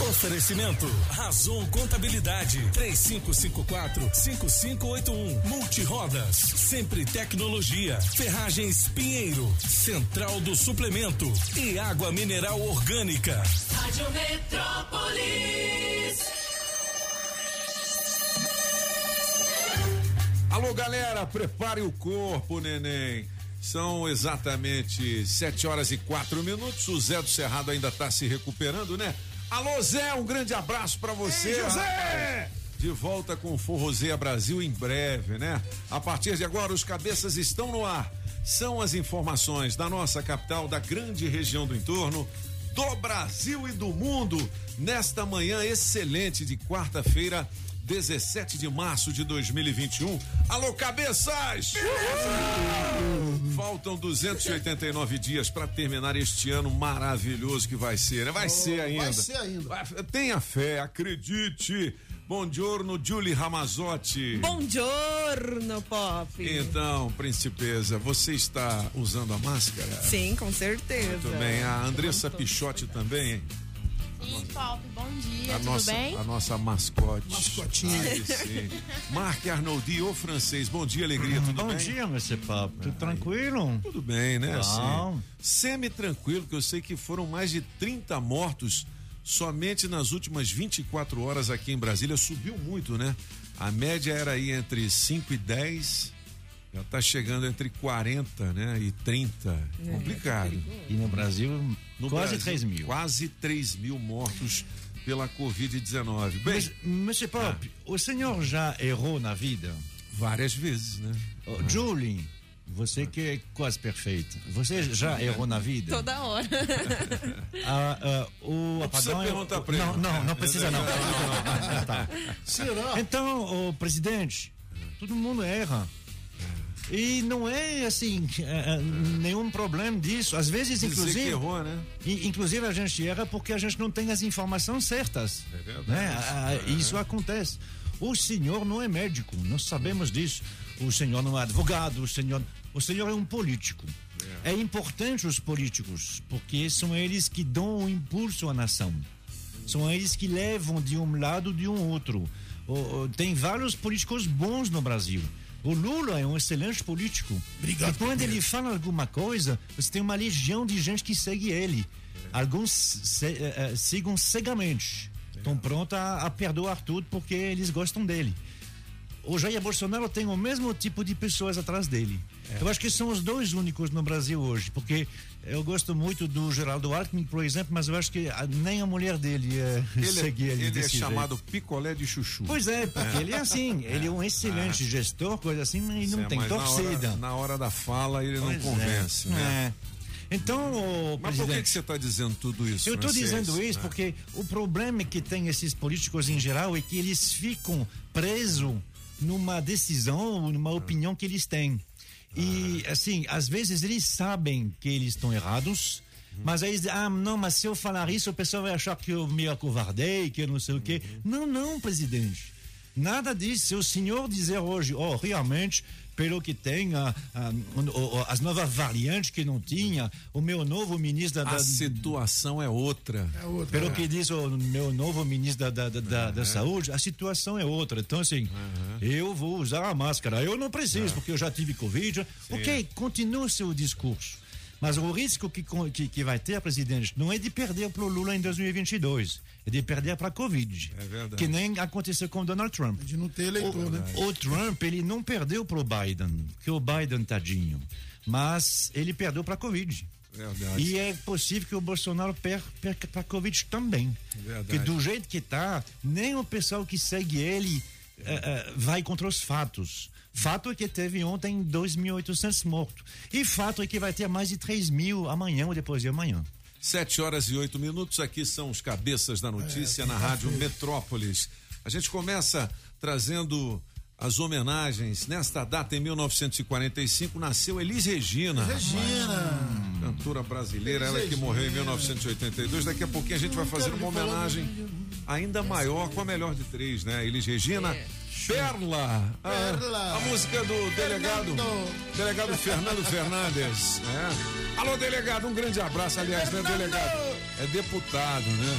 Oferecimento. Razon Contabilidade. 3554-5581 Multirodas. Sempre Tecnologia. Ferragens Pinheiro. Central do Suplemento. E Água Mineral Orgânica. Rádio Metrópolis. Alô galera, prepare o corpo, neném. São exatamente sete horas e quatro minutos. O Zé do Cerrado ainda está se recuperando, né? Alô, Zé, um grande abraço para você. Ei, José! Rapaz. De volta com o Forrozeia Brasil em breve, né? A partir de agora, os cabeças estão no ar. São as informações da nossa capital, da grande região do entorno, do Brasil e do mundo, nesta manhã excelente de quarta-feira, 17 de março de 2021. Alô, cabeças! Faltam 289 dias para terminar este ano maravilhoso que vai ser. né? Vai Oh, ser ainda. vai ser ainda. Vai- Tenha fé, acredite. Bom giorno, Julie Ramazotti. Buongiorno, Pop. Então, princesa, você está usando a máscara? Sim, com certeza. Muito bem. A Andressa Pichotti também. Sim, Pop, bom dia, A tudo nossa, bem? a nossa mascote. Mascotinha. Sim. Marc Arnoldi, o francês. Bom dia, alegria, tudo Bom bem? dia, Mr. Pop. Tudo tranquilo? Tudo bem, né? Bom. Assim, Semi-tranquilo, que eu sei que foram mais de 30 mortos somente nas últimas 24 horas aqui em Brasília. Subiu muito, né? A média era aí entre 5 e 10. Já tá chegando entre 40, né? E 30. Complicado. E no Brasil, No quase Brasil, 3 mil. Quase 3 mil mortos pela Covid-19. Bem, Mas, Mr. Pop, o senhor já errou na vida? várias vezes, né? Oh, Julie, você que é quase perfeita, você já errou na vida? Toda hora. Ah, ah, o Não precisa apagão é- perguntar pra ele. Não, não, não precisa não. Ah, tá. Será? Então, o presidente, todo mundo erra. E não é assim eh, eh, nenhum problema disso. Às vezes, Dizer inclusive, errou, né? Inclusive a gente erra porque a gente não tem as informações certas. É verdade. Né? É. Isso acontece. O senhor não é médico, nós sabemos disso. O senhor não é advogado, o senhor, o senhor é um político. É. importante os políticos, porque são eles que dão o impulso à nação. São eles que levam de um lado de um outro. Tem vários políticos bons no Brasil. O Lula é um excelente político. Obrigado, E quando ele fala alguma coisa, você tem uma legião de gente que segue ele. Alguns se, eh, sigam cegamente. Estão prontos a, a perdoar tudo porque eles gostam dele. O Jair Bolsonaro tem o mesmo tipo de pessoas atrás dele. É. Eu acho que são os dois únicos no Brasil hoje, porque eu gosto muito do Geraldo Alckmin, por exemplo, mas eu acho que a- nem a mulher dele é, Ele, é- segue ele ele é desse jeito. chamado picolé de chuchu. Pois é, porque ele é assim, ele é um excelente gestor, coisa assim, mas não É, tem mas na torcida. hora- Na hora, da fala ele não Pois é. convence, né? É. Então, Mas por que, que você está dizendo tudo isso? eu estou dizendo isso né? porque o problema que tem esses políticos em geral é que eles ficam presos numa decisão, numa opinião que eles têm. E, assim, às vezes eles sabem que eles estão errados, mas aí ah, não, mas se eu falar isso, o pessoal vai achar que eu me acovardei, que eu não sei o quê. Não, não, presidente. Nada disso. Se o senhor dizer hoje, oh, realmente, pelo que tem, a- a- o- as novas variantes que não tinha, o meu novo ministro da, A da- situação é outra. É outra. pelo que diz o meu novo ministro da, da, da, da saúde, a situação é outra. Então, assim, eu vou usar a máscara. Eu não preciso, porque eu já tive Covid. Ok, continua o seu discurso. Mas o risco que, que, que vai ter, presidente, não é de perder para o Lula em 2022, é de perder para a Covid. É verdade. Que nem aconteceu com o Donald Trump. De não ter eleitor, né? O Trump, ele não perdeu para o Biden, que o Biden, tadinho, mas ele perdeu para a Covid. Verdade. E é possível que o Bolsonaro per- perca para a Covid também. Verdade. Porque do jeito que tá, nem o pessoal que segue ele eh, eh, vai contra os fatos. Fato é que teve ontem 2.800 mortos. E fato é que vai ter mais de 3 mil amanhã ou depois de amanhã. Sete horas e oito minutos, aqui são os cabeças da notícia na Rádio Metrópolis. A gente começa trazendo as homenagens. Nesta data, em 1945, nasceu Elis Regina. Regina. Cantora brasileira, ela que morreu em 1982. Daqui a pouquinho a gente vai fazer uma homenagem ainda maior com a melhor de três, né? Elis Regina. Perla, a, Perla. a música do delegado, Fernando. delegado Fernando Fernandes, né? Alô, delegado, um grande abraço, aliás, né, Fernando. delegado? É deputado, né?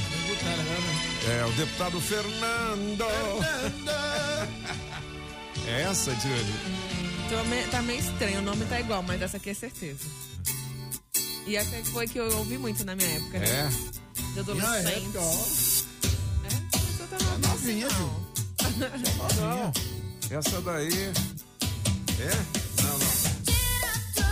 É, o deputado Fernando. É essa, me- tá meio estranho, o nome tá igual, mas essa aqui é certeza. E essa foi que eu ouvi muito na minha época, né? É. De Na adolescente. época, ó. É? Não tô tão novinha assim, não. Essa daí. É? Não, não.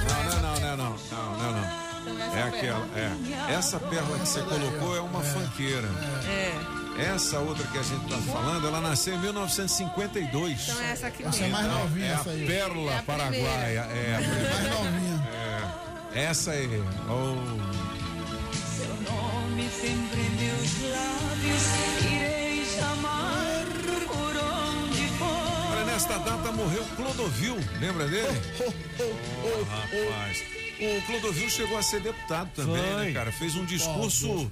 Não, não, não, não, não, não, não, não. É aquela, é. Essa perla que você colocou é uma fanqueira. É. Essa outra que a gente tá falando, ela nasceu em 1952. Então é essa aqui Essa é mesmo. mais novinha, É a essa aí. pérola É a paraguaia. É, a primeira. Mais novinha. essa aí. Oh. Seu nome sempre em meus lábios, irei chamar nesta data morreu Clodovil, lembra dele? Oh, rapaz. O Clodovil chegou a ser deputado também, Foi. né, cara? Fez um discurso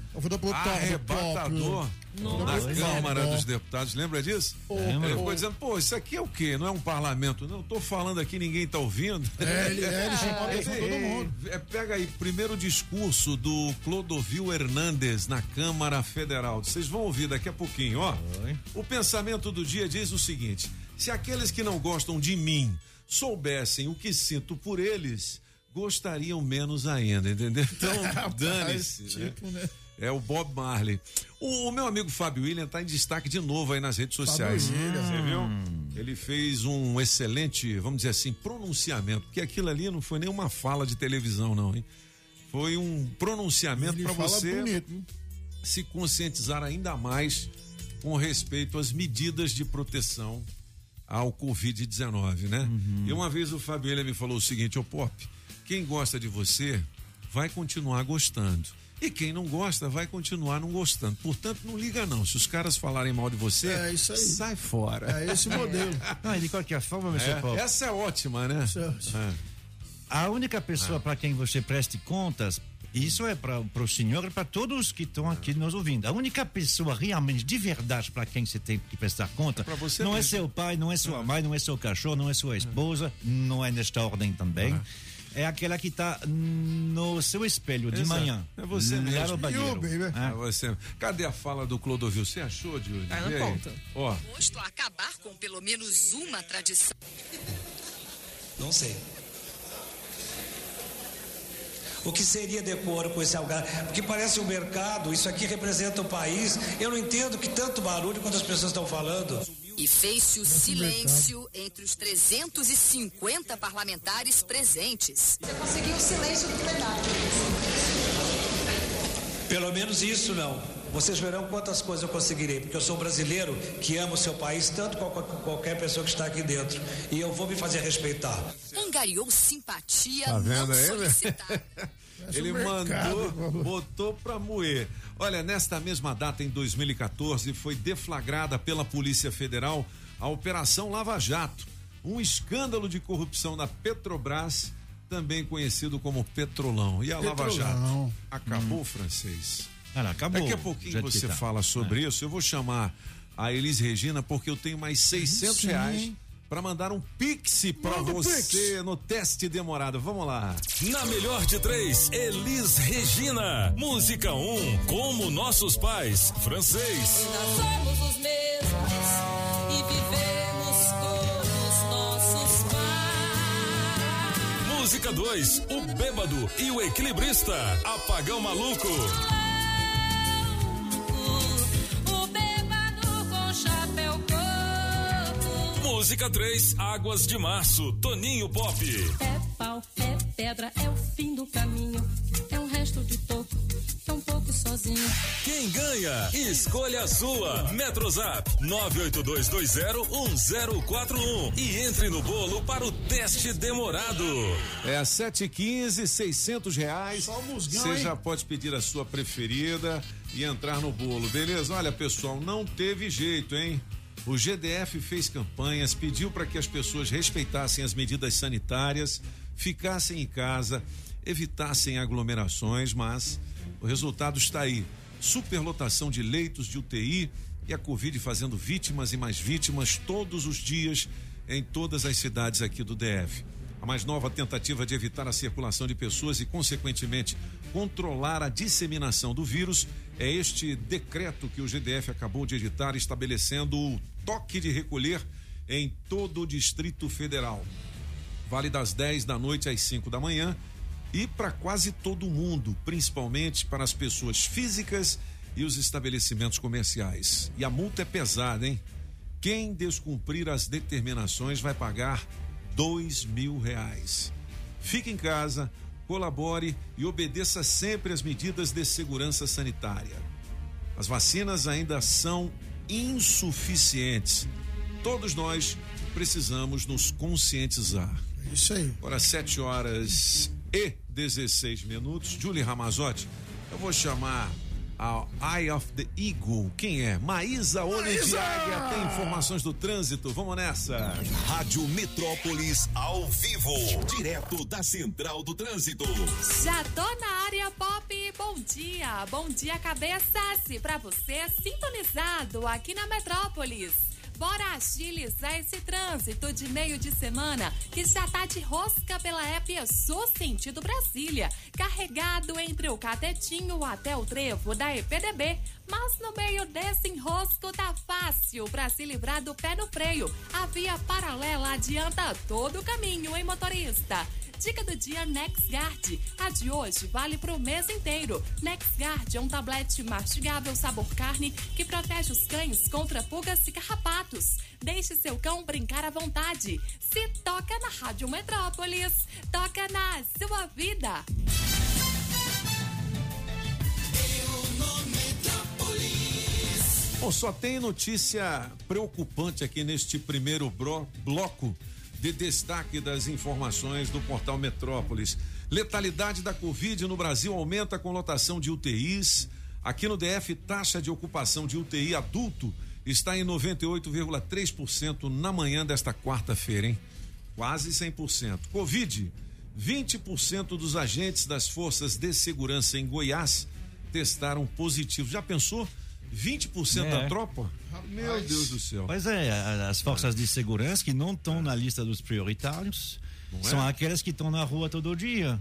arrebatador na. Câmara Bom. dos Deputados. Lembra disso? Ele ficou dizendo, pô, isso aqui é o quê? Não é um parlamento? Não, eu tô falando aqui, ninguém tá ouvindo. É, ele, é, ele chamou de todo É, mundo. é, pega aí, primeiro discurso do Clodovil Hernandes na Câmara Federal. Vocês vão ouvir daqui a pouquinho, ó. O pensamento do dia diz o seguinte: se aqueles que não gostam de mim soubessem o que sinto por eles, gostariam menos ainda, entendeu? Então, dane-se. né? tipo, né? É o Bob Marley. O, o meu amigo Fábio William está em destaque de novo aí nas redes sociais. William. Você viu? Ele fez um excelente, vamos dizer assim, pronunciamento, porque aquilo ali não foi nenhuma fala de televisão, não, hein? Foi um pronunciamento para você bonito. se conscientizar ainda mais com respeito às medidas de proteção ao Covid-19, né? E uma vez o Fábio William me falou o seguinte, ô Pop, quem gosta de você vai continuar gostando. E quem não gosta vai continuar não gostando. Portanto, não liga não. Se os caras falarem mal de você, É isso aí. sai fora. É esse modelo. Não, e de qualquer forma, meu senhor Paulo, É, essa é ótima, né? É. É. a única pessoa para quem você preste contas, isso é para o senhor e para todos que estão aqui nos ouvindo. A única pessoa realmente de verdade para quem você tem que prestar conta você não é mesmo. seu pai, não é sua mãe, não é seu cachorro, não é sua esposa, não é nesta ordem também. É aquela que está no seu espelho de Exato. manhã. É você mesmo. no banheiro. You, baby. É você. Cadê a fala do Clodovil? Você achou? Tá Vê aí. ponto. Ó, Posto a acabar com pelo menos uma tradição. Não sei. O que seria decoro com esse algar? Porque parece um mercado, isso aqui representa o país. Eu não entendo que tanto barulho quando as pessoas estão falando. E fez-se o silêncio entre os 350 parlamentares presentes. Você conseguiu o silêncio do plenário. Pelo menos isso não. Vocês verão quantas coisas eu conseguirei, porque eu sou um brasileiro que ama o seu país tanto quanto qualquer pessoa que está aqui dentro. E eu vou me fazer respeitar. Angariou simpatia Tá vendo não aí, né? solicitada. Ele mercado, mandou, botou pra moer. Olha, nesta mesma data, em 2014, foi deflagrada pela Polícia Federal a Operação Lava Jato, um escândalo de corrupção da Petrobras, também conhecido como Petrolão. E a Lava Jato Petrolão. acabou, francês? Não, acabou. Daqui a pouquinho você tá. fala sobre isso. Eu vou chamar a Elis Regina porque eu tenho mais 600 Sim. reais para mandar um pix para você no teste demorado. Vamos lá. Na melhor de três, Elis Regina. Música 1, um, como nossos pais, francês. Nós somos os mesmos e vivemos como os nossos pais. Música 2, o bêbado e o equilibrista, apagão maluco. Chapéu coco. Música 3, águas de março, Toninho Pop. É pau, é pedra, é o fim do caminho. É um resto de toco, é um pouco sozinho. Quem ganha? Escolha a sua. Metrozap 982201041 e entre no bolo para o teste demorado. É 715, 600 reais. Só o musgão, Você hein? já pode pedir a sua preferida e entrar no bolo, beleza? Olha, pessoal, não teve jeito, hein? O GDF fez campanhas, pediu para que as pessoas respeitassem as medidas sanitárias, ficassem em casa. evitassem aglomerações, mas o resultado está aí. Superlotação de leitos de UTI e a Covid fazendo vítimas e mais vítimas todos os dias em todas as cidades aqui do DF. A mais nova tentativa de evitar a circulação de pessoas e, consequentemente, controlar a disseminação do vírus é este decreto que o GDF acabou de editar, estabelecendo o toque de recolher em todo o Distrito Federal. Vale das 10 da noite às 5 da manhã e para quase todo mundo, principalmente para as pessoas físicas e os estabelecimentos comerciais. E a multa é pesada, hein? Quem descumprir as determinações vai pagar dois mil reais. Fique em casa, colabore e obedeça sempre as medidas de segurança sanitária. As vacinas ainda são insuficientes. Todos nós precisamos nos conscientizar. Isso aí. Agora, 7 horas e 16 minutos. Julie Ramazotti, eu vou chamar a Eye of the Eagle. Quem é? Maísa Águia. Tem informações do trânsito. Vamos nessa. Rádio Metrópolis ao vivo, direto da Central do Trânsito. Já tô na área pop. Bom dia, bom dia, cabeças. Pra você sintonizado aqui na Metrópolis. Bora agilizar esse trânsito de meio de semana que já tá de rosca pela app Sul sentido Brasília, carregado entre o Catetinho até o trevo da EPDB. Mas no meio desse enrosco tá fácil para se livrar do pé no freio. A via paralela adianta todo o caminho, hein, motorista? Dica do dia NexGuard. A de hoje vale pro mês inteiro. NexGuard é um tablete mastigável sabor carne que protege os cães contra pulgas e carrapatos. Deixe seu cão brincar à vontade. Se toca na Rádio Metrópolis, toca na sua vida. Bom, só tem notícia preocupante aqui neste primeiro bloco de destaque das informações do portal Metrópolis. Letalidade da Covid no Brasil aumenta com lotação de UTIs. Aqui no DF, taxa de ocupação de UTI adulto está em 98,3% na manhã desta quarta-feira, hein? Quase 100%. Covid, 20% dos agentes das forças de segurança em Goiás testaram positivo. Já pensou? 20% É. da tropa? Meu Deus do céu. Pois é, as forças de segurança que não estão na lista dos prioritários Não são é? aquelas que estão na rua todo dia.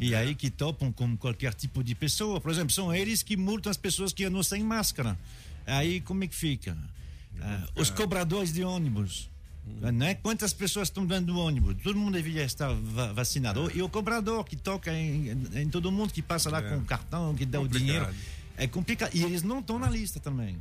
E aí que topam com qualquer tipo de pessoa. Por exemplo, são eles que multam as pessoas que andam sem máscara. Aí como é que fica? Ah, os cobradores de ônibus. Né? Quantas pessoas estão dentro do ônibus? Todo mundo deveria estar va- vacinado. E o cobrador que toca em, em todo mundo, que passa lá É. com o cartão, que dá o Complicado. dinheiro. É complicado. E eles não estão na lista também.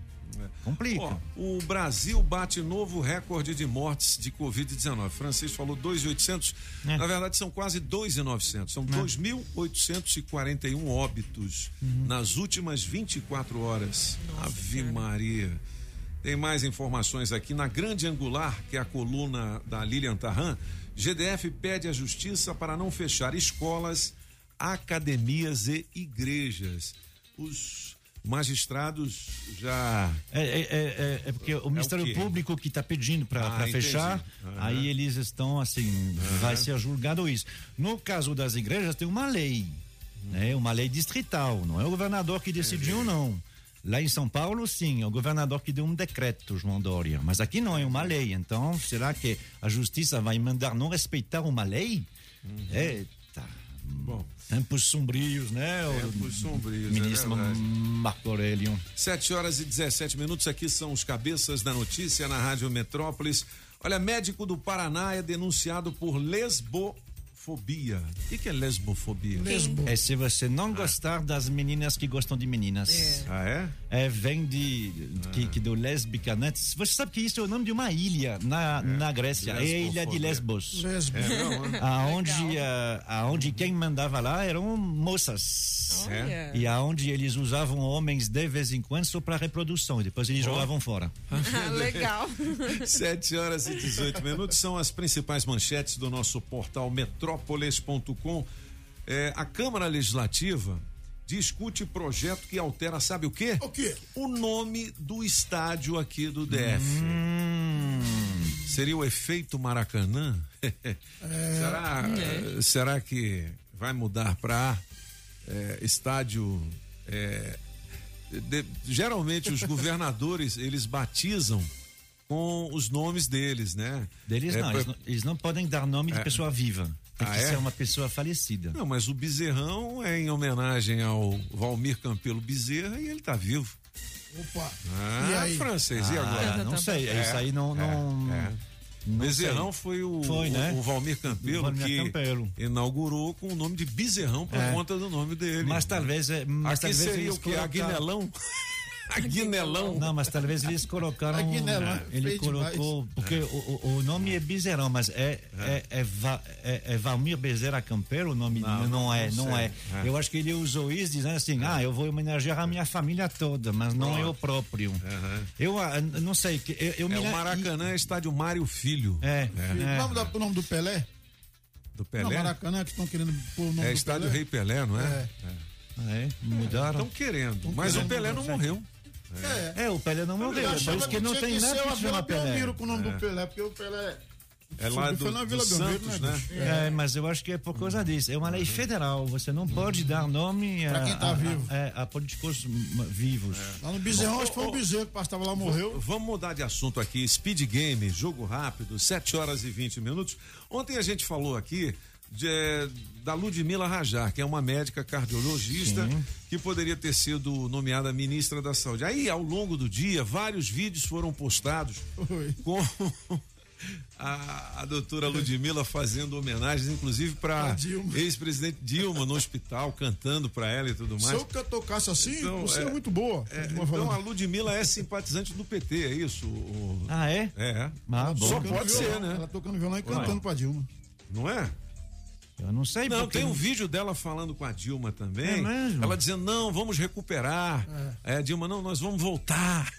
Complica. Ó, o Brasil bate novo recorde de mortes de Covid-19. Francisco falou 2.800. É. Na verdade, são quase 2.900. São 2.841 óbitos nas últimas 24 horas. Ave Maria. Tem mais informações aqui. Na Grande Angular, que é a coluna da Lilian Tarran, GDF pede à Justiça para não fechar escolas, academias e igrejas. Os magistrados já É, é, é, é- é porque o Ministério quê? Público que está pedindo para Ah, fechar, Aham. aí eles estão assim, vai ser julgado isso. No caso das igrejas, tem uma lei, né? Uma lei distrital, não é o governador que decidiu, não. Lá em São Paulo, sim, é o governador que deu um decreto, João Dória. Mas aqui não é uma lei. Então, será que a justiça vai mandar não respeitar uma lei? Eita. Bom. Tempos sombrios, né? Tempos sombrios, é Ministro verdade. Marco Aurélio. 7 horas e 17 minutos. Aqui são os cabeças da notícia na Rádio Metrópolis. Olha, médico do Paraná é denunciado por lesbofobia. O que, que é lesbofobia? Lesbo. É se você não gostar das meninas que gostam de meninas. Ah, é? É, vem de que, que do lésbica, né? Você sabe que isso é o nome de uma ilha na, na Grécia. É a ilha de. Lesbos. Lesbo. É, não, é? Aonde, ah, aonde quem mandava lá eram moças. Olha. E aonde eles usavam homens de vez em quando só para reprodução. E depois eles jogavam fora. Ah, Legal. 7 horas e 18 minutos são as principais manchetes do nosso portal metrópolis.com. É, a Câmara Legislativa discute projeto que altera, sabe o quê? O quê? O nome do estádio aqui do DF. Hum. Seria o efeito Maracanã? será, será que vai mudar para estádio. é, de- geralmente os governadores eles batizam com os nomes deles, né? Deles É, não, pra- eles não, eles não podem dar nome de É. pessoa viva. Tem Ah, que é? ser uma pessoa falecida. Não, mas o Bezerrão é em homenagem ao Valmir Campelo Bezerra e ele tá vivo. Opa. Ah, E aí? francês, e agora? Ah, não sei, isso aí não. não, é. não Bezerrão sei. foi o, Foi, né? o Valmir Campelo Valmir que Campelo. inaugurou com o nome de Bezerrão por É. conta do nome dele. Mas talvez. é, Mas Aqui talvez seria o que? colocaram- Aguinelão? Aguinelão? Não, mas talvez eles colocaram. Aguinelão, ele colocou. Porque o, o- o nome é Bezerrão, mas é, é, é, Va- é- é Valmir Bezerra Campelo, o nome não, não, é, não não é. É. Eu acho que ele usou isso dizendo assim: ah, eu vou homenagear a minha família toda, mas não eu próprio. Eu ah, não sei, que eu, eu me É o Maracanã, é estádio Mário Filho. É, O nome, da- o nome do Pelé? Do Não, Pelé? Maracanã, que estão querendo pôr o nome É do estádio Pelé. Rei Pelé, não é? É. Ah, é? Mudaram. Estão querendo. Mas o querendo Pelé não morreu. É. É, o Pelé não morreu. Eu Por isso que não tem nada que uma chama Vila Pelé. Belmiro com o nome do Pelé, porque o Pelé. É lá Foi do, na do Vila Belmiro, Santos, né, né? É, mas eu acho que é por causa disso. É uma lei federal. Você não pode dar nome Pra a, quem tá a- vivo. a- é, a políticos vivos. Lá no Bezerrão, acho que foi o Bezerro que estava lá, morreu. Vamos mudar de assunto aqui. Speed Game, jogo rápido, 7 horas e 20 minutos. Ontem a gente falou aqui de, da Ludmila Rajar, que é uma médica cardiologista que poderia ter sido nomeada ministra da Saúde. Aí, ao longo do dia, vários vídeos foram postados Foi. com a, a doutora Ludmila fazendo homenagens, inclusive para ex-presidente Dilma no hospital, cantando para ela e tudo Se mais. eu que eu tocasse assim, Então, você é, é- muito boa. É, então falando. a Ludmilla é simpatizante do PT, é isso? O- Ah, é? É. Ah, bom. Só pode violão, ser, né? Ela tocando violão e cantando pra Dilma. Não é? Eu não sei Não, porque tem um vídeo dela falando com a Dilma também. É mesmo? Ela dizendo, não, vamos recuperar. É. a Dilma, não, nós vamos voltar.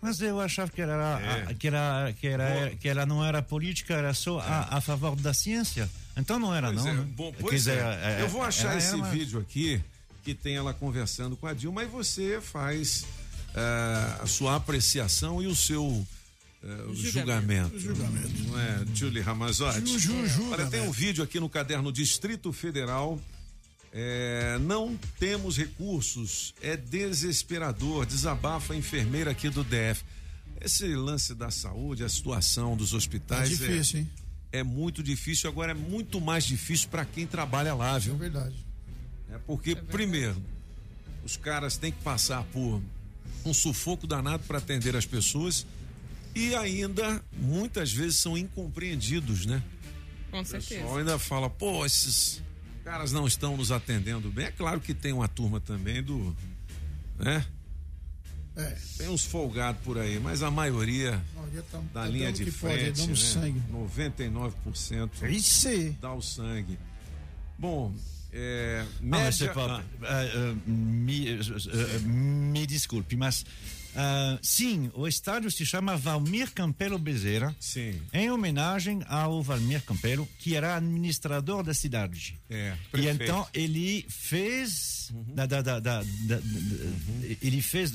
Mas eu achava que era, É. a- que era, que era, que ela não era política, era só a, a favor da ciência. Então não era, Pois não. é, né? bom, pois dizer, é. é, Eu vou achar esse uma- vídeo aqui que tem ela conversando com a Dilma e você faz eh, a sua apreciação e o seu eh, julgamento. Julgamento. Não é, Julie Ramazotti? Ju, ju, Olha, tem um vídeo aqui no caderno Distrito Federal. É, não temos recursos, é desesperador, desabafa a enfermeira aqui do DF. Esse lance da saúde, a situação dos hospitais difícil, hein? é, é muito difícil, agora é muito mais difícil para quem trabalha lá, É viu? verdade. É porque, primeiro, os caras têm que passar por um sufoco danado para atender as pessoas e ainda muitas vezes são incompreendidos, né? Com O certeza. pessoal ainda fala, pô, esses caras não estão nos atendendo bem. É claro que tem uma turma também do. né? É. Tem uns folgados por aí, mas a maioria A maioria tá- da tá linha de o pode, frente, dando né? sangue. 99% Isso. dá o sangue. Bom, é, Ah, mas média, você pode- ah, ah, ah, me, ah, ah, me desculpe, mas ah, sim, o estádio se chama Valmir Campelo Bezerra, sim, em homenagem ao Valmir Campelo, que era administrador da cidade. é, E então ele fez da, da, da, da- da- da- ele fez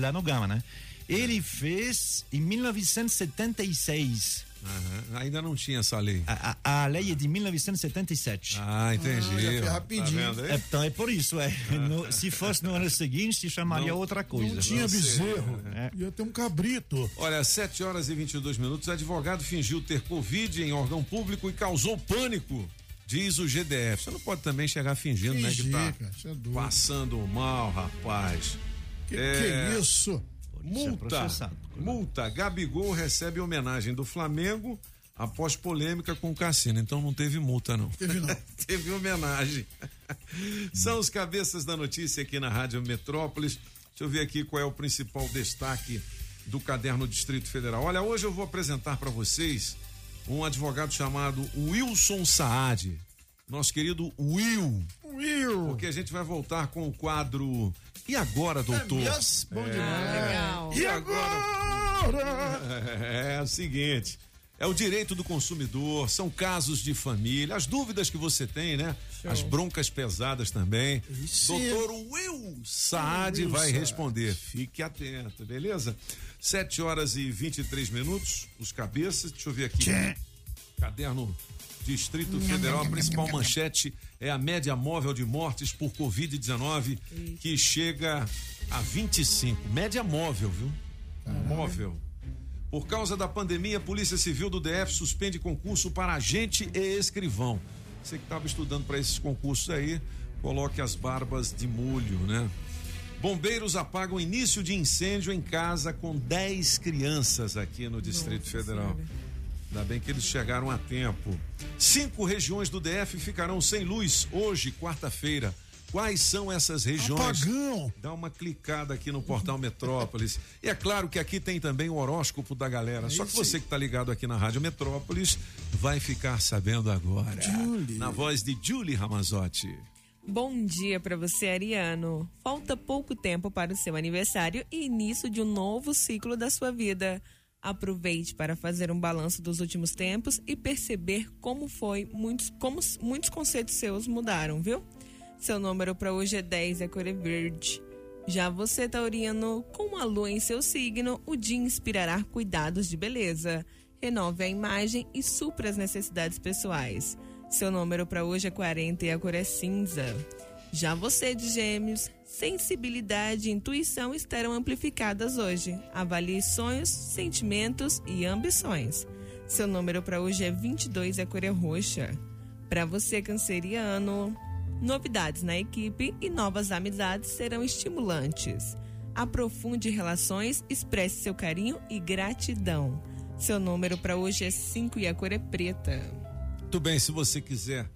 lá no Gama, né? Ele fez em 1976. Aham, Ainda não tinha essa lei. A, a, a lei é de 1977. Ah, entendi. Ah, Tá rapidinho. aí? É, Então é por isso, é. No- se fosse no ano seguinte, se chamaria Não- outra coisa. Não tinha bezerro. É. Ia ter um cabrito. Olha, 7 horas e 22 minutos. Advogado fingiu ter Covid em órgão público e causou pânico, diz o GDF. Você não pode também chegar fingindo, né? Que Fingir, tá cara, é doido. passando mal, rapaz. Que, É. que isso? Multa. processado. Multa. Gabigol recebe homenagem do Flamengo após polêmica com o Cassino. Então não teve multa, não. Teve não. teve homenagem. São os cabeças da notícia aqui na Rádio Metrópolis. Deixa eu ver aqui qual é o principal destaque do caderno Distrito Federal. Olha, hoje eu vou apresentar para vocês um advogado chamado Wilson Saad. Nosso querido Will. Will. Porque a gente vai voltar com o quadro E agora, doutor? Yes, bom demais. Legal. E agora? É, o seguinte. É o direito do consumidor, são casos de família, as dúvidas que você tem, né? As broncas pesadas também. Isso. Doutor Will Saad Will vai Saad. responder. Fique atento, beleza? 7 horas e 23 minutos, os cabeças. Deixa eu ver aqui. Tchê. Caderno Distrito Federal, a principal manchete é a média móvel de mortes por Covid-19, que chega a 25. Média móvel, viu? Móvel. Por causa da pandemia, a Polícia Civil do DF suspende concurso para agente e escrivão. Você que estava estudando para esses concursos aí, coloque as barbas de molho, né? Bombeiros apagam início de incêndio em casa com 10 crianças aqui no Distrito Nossa Federal. Ainda bem que eles chegaram a tempo. Cinco regiões do DF ficarão sem luz hoje, quarta-feira. Quais são essas regiões? Apagão. Dá uma clicada aqui no portal Metrópolis. E é claro que aqui tem também o horóscopo da galera. Só que você que está ligado aqui na Rádio Metrópolis vai ficar sabendo agora. Julie. Na voz de Julie Ramazotti. Bom dia para você, Ariano. Falta pouco tempo para o seu aniversário e início de um novo ciclo da sua vida. Aproveite para fazer um balanço dos últimos tempos e perceber como foi muitos como muitos conceitos seus mudaram, viu? Seu número para hoje é 10, é cor é verde. Já você, Taurino, com a lua em seu signo, o dia inspirará cuidados de beleza. Renove a imagem e supra as necessidades pessoais. Seu número para hoje é 40 e a cor é cinza. Já você de Gêmeos, sensibilidade e intuição estarão amplificadas hoje. Avalie sonhos, sentimentos e ambições. Seu número para hoje é 22 e a cor é roxa. Para você, canceriano, novidades na equipe e novas amizades serão estimulantes. Aprofunde relações, expresse seu carinho e gratidão. Seu número para hoje é 5 e a cor é preta. Muito bem, se você quiser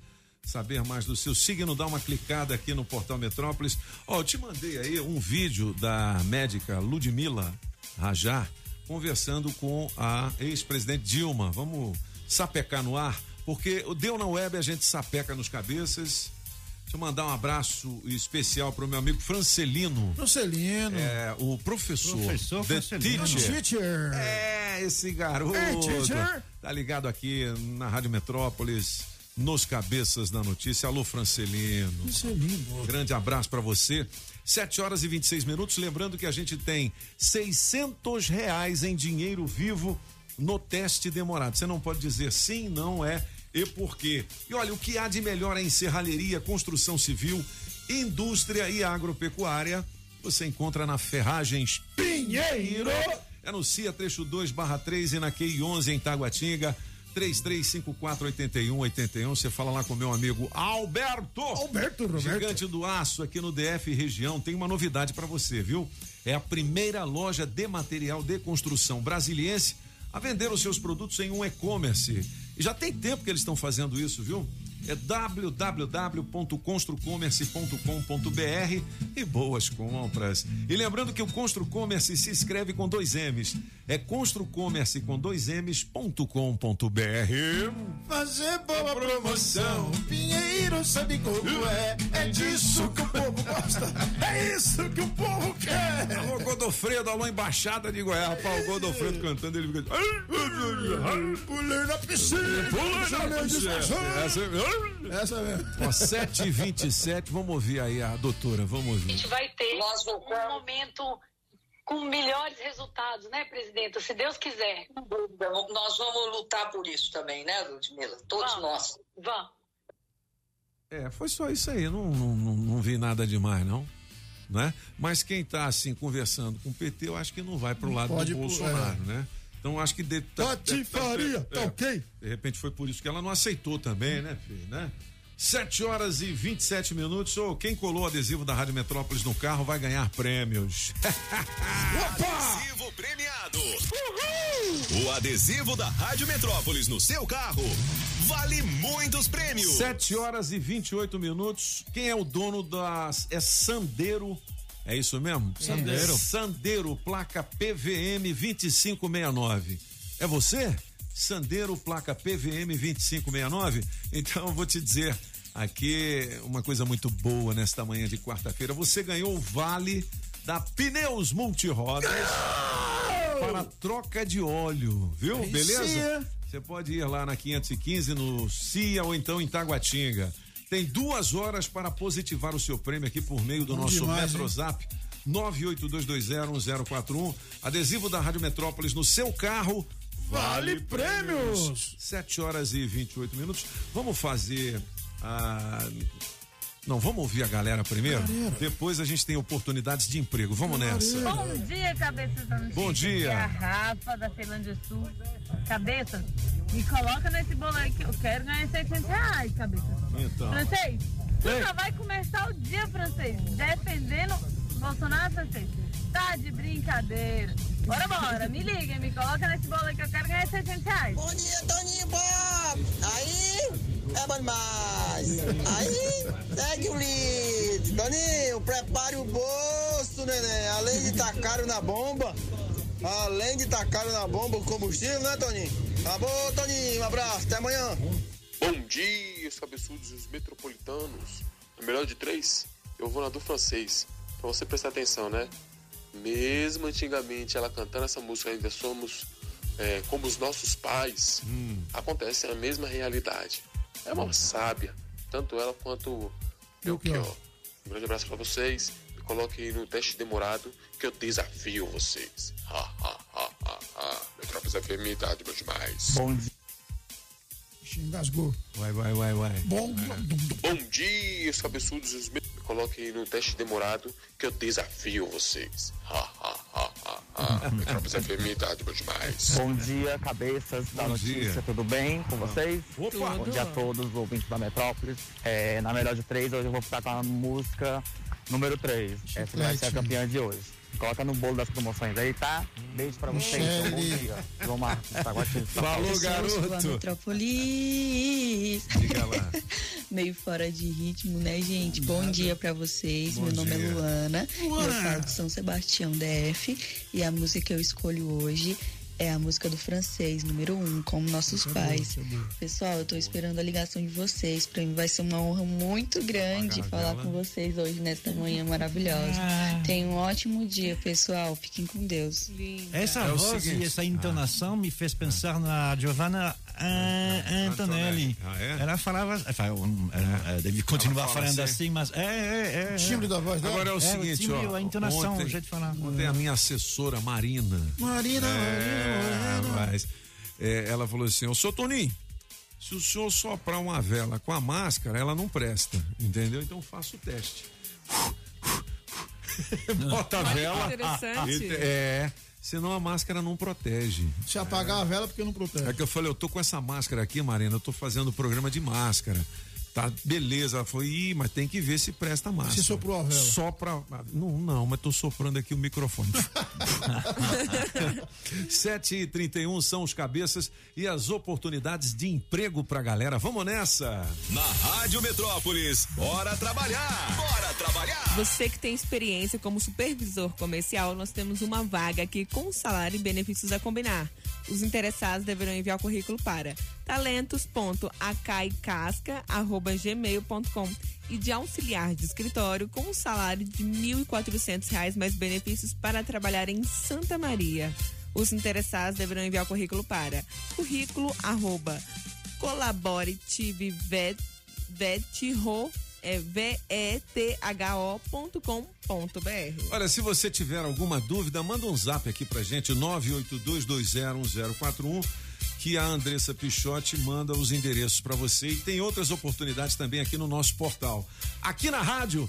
saber mais do seu signo, dá uma clicada aqui no portal Metrópolis. Ó, eu te mandei aí um vídeo da médica Ludmila Rajar conversando com a ex-presidente Dilma. Vamos sapecar no ar, porque o Deu na Web a gente sapeca nos cabeças. Deixa eu mandar um abraço especial para o meu amigo Francelino. Francelino. É, o professor. Professor The Francelino. Teacher. Teacher. É, esse garoto. É, teacher. Tá ligado aqui na Rádio Metrópolis, nos cabeças da notícia. Alô, Francelino. Francelino. Grande abraço pra você. 7 horas e 26 minutos. Lembrando que a gente tem 600 reais em dinheiro vivo no teste demorado. Você não pode dizer sim, não é e por quê. E olha, o que há de melhor em serralheria, construção civil, indústria e agropecuária, você encontra na Ferragens Pinheiro. É no CIA trecho 2 barra 3 e na QI 11 em Taguatinga. 33548181. Você fala lá com meu amigo Alberto. Alberto, Roberto. Gigante do Aço aqui no DF região. Tem uma novidade para você, viu? É a primeira loja de material de construção brasiliense a vender os seus produtos em um e-commerce. E já tem tempo que eles estão fazendo isso, viu? É www.construcommerce.com.br e boas compras. E lembrando que o Construcommerce se escreve com dois M's. É construcommerce com dois M's.com.br. Fazer boa promoção. Pinheiro sabe como é. É disso que o povo gosta. É isso que o povo quer. Alô, Godofredo, alô, embaixada de Goiás. Rapaz, o Godofredo cantando, ele fica. Pulei na piscina. Pulei na piscina. Essa é- mesmo. Ó, 7h27, vamos ouvir aí a doutora, vamos ouvir. gente vai ter um momento com melhores resultados, né, presidenta? Se Deus quiser. Nós vamos lutar por isso também, né, Ludmila? Todos Vamos. nós. Vamos. É, foi só isso aí, não, não, não, não vi nada demais, não. Né? Mas quem tá assim conversando com o PT, eu acho que não vai pro Não lado do pode, Bolsonaro, né? Então acho que de, Patifaria, tá ok? De repente foi por isso que ela não aceitou também, né, filho, né? 7 horas e 27 minutos. Ô, quem colou o adesivo da Rádio Metrópolis no carro vai ganhar prêmios. Adesivo premiado. O adesivo da Rádio Metrópolis no seu carro vale muitos prêmios. 7 horas e 28 minutos. Quem é o dono das. É Sandeiro. É isso mesmo? Sandeiro. Sandeiro, placa PVM 2569. É você? Sandeiro, placa PVM 2569? Então eu vou te dizer aqui uma coisa muito boa nesta manhã de quarta-feira. Você ganhou o vale da Pneus Multirodas para troca de óleo, viu? Aí Beleza? sim. Você pode ir lá na 515 no CIA ou então em Taguatinga. Tem duas horas para positivar o seu prêmio aqui por meio do Bom nosso demais, Metrozap 982201041. Adesivo da Rádio Metrópolis no seu carro Vale Prêmios. 7 horas e 28 minutos. Vamos fazer a. Não, vamos ouvir a galera primeiro? Depois a gente tem oportunidades de emprego. Vamos nessa. Bom dia, cabeças da notícia. Bom dia. Aqui é a Rafa, da Ceilândia Sul. Cabeças, me coloca nesse bolo aí que eu quero ganhar 600 reais, cabeça. Então. Francês, tu já vai começar o dia, francês, defendendo Bolsonaro, francês. Tá de brincadeira. Bora, bora, me liga, me coloca nesse bolo aí que eu quero ganhar 600 reais. Bom dia, Toninho Bob! Aí é bom demais! Aí segue o lead! Toninho, prepare o bolso, neném! Além de estar caro na bomba, além de estar caro na bomba o combustível, né, Toninho? Tá bom, Toninho, um abraço, até amanhã! Bom dia, os cabeçudos e os metropolitanos. No melhor de três, eu vou na do francês. Pra você prestar atenção, né? Mesmo antigamente ela cantando essa música, ainda somos é, como os nossos pais, acontece a mesma realidade. É uma sábia, tanto ela quanto Belchior. Um grande abraço pra vocês. Me coloque no teste demorado que eu desafio vocês. Ha, ha, ha, ha, ha. Metrópolis FM tá de demais. Bom dia. Engasgou. Vai, vai, vai, vai. Bom, Bom dia, os cabeçudos e os me me coloque no teste demorado que eu desafio vocês. Ha, ha, ha, ha, ha. Metrópolis FM tá bom demais. Bom dia, cabeças da Bom notícia, dia. tudo bem com vocês? Opa! Bom dia a todos os ouvintes da Metrópolis. É, na melhor de três, hoje eu vou ficar com a música número 3. Essa vai ser a campeã de hoje. Coloca no bolo das promoções aí, tá? Beijo pra vocês. Michele. Bom dia. João Marcos. Falou, garoto. Metrópolis. Diga lá. Meio fora de ritmo, né, gente? Bom dia pra vocês. Bom Meu nome dia. é Luana. Luana. Eu falo de São Sebastião DF. E a música que eu escolho hoje é a música do francês, número um, como nossos pais. Pessoal, eu tô esperando a ligação de vocês. Pra mim vai ser uma honra muito grande falar com vocês hoje nesta manhã maravilhosa. Tenham um ótimo dia, pessoal. Fiquem com Deus. Essa É voz seguinte. e essa entonação me fez pensar na Giovanna An- Antonelli. Ah, é? Ela falava, enfin, um, ela, deve continuar fala falando assim? assim, mas é, é, é. timbre da voz dela. Agora é o É, o seguinte, timbre, ó. a entonação, ontem, o jeito de falar. Ontem a minha assessora Marina. Marina, É, rapaz, é, ela falou assim: Ô, seu Toninho, se o senhor soprar uma vela com a máscara, ela não presta, entendeu? Então faça o teste. Bota a vela. interessante. É, senão a máscara não protege. Se apagar a vela, porque não protege. É que eu falei, eu tô com essa máscara aqui, Marina, eu tô fazendo programa de máscara. Tá, beleza. Ela falou, ih, mas tem que ver se presta a máscara. Se soprou a vela. Sopra. Não, não, mas tô soprando aqui o microfone. 7 e 31 são os cabeças e as oportunidades de emprego pra galera. Vamos nessa! Na Rádio Metrópolis, bora trabalhar! Bora trabalhar! Você que tem experiência como supervisor comercial, nós temos uma vaga aqui com salário e benefícios a combinar. Os interessados deverão enviar o currículo para talentos.acaicasca.gmail.com e de auxiliar de escritório com um salário de R$ 1.400 mais benefícios para trabalhar em Santa Maria. Os interessados deverão enviar o currículo para currículo é V-E-T-H-O.com.br. Olha, se você tiver alguma dúvida, manda um zap aqui pra gente, 982201041, que a Andressa Pichotti manda os endereços pra você. E tem outras oportunidades também aqui no nosso portal. Aqui na rádio,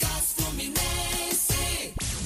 Fluminense.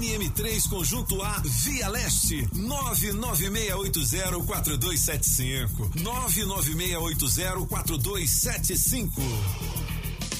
QNM3 Conjunto A, Via Leste, 996804275. 996804275.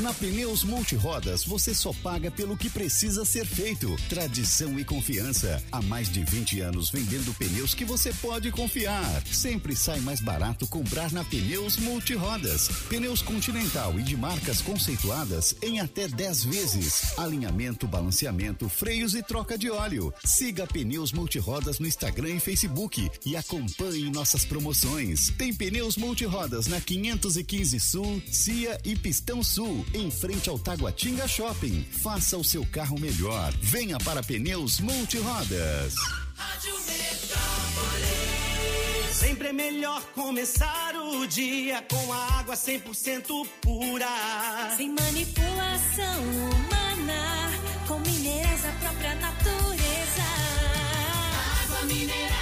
Na Pneus Multirodas, você só paga pelo que precisa ser feito. Tradição e confiança. Há mais de 20 anos vendendo pneus que você pode confiar. Sempre sai mais barato comprar na Pneus Multirodas. Pneus Continental e de marcas conceituadas em até 10 vezes. Alinhamento, balanceamento, freios e troca de óleo. Siga Pneus Multirodas no Instagram e Facebook e acompanhe nossas promoções. Tem Pneus Multirodas na 515 Sul, Cia e Pistão Sul, em frente ao Taguatinga Shopping. Faça o seu carro melhor. Venha para Pneus Multirodas. Sempre é melhor começar o dia com a água 100% pura. Sem manipulação humana, com minerais da própria natureza. Água mineral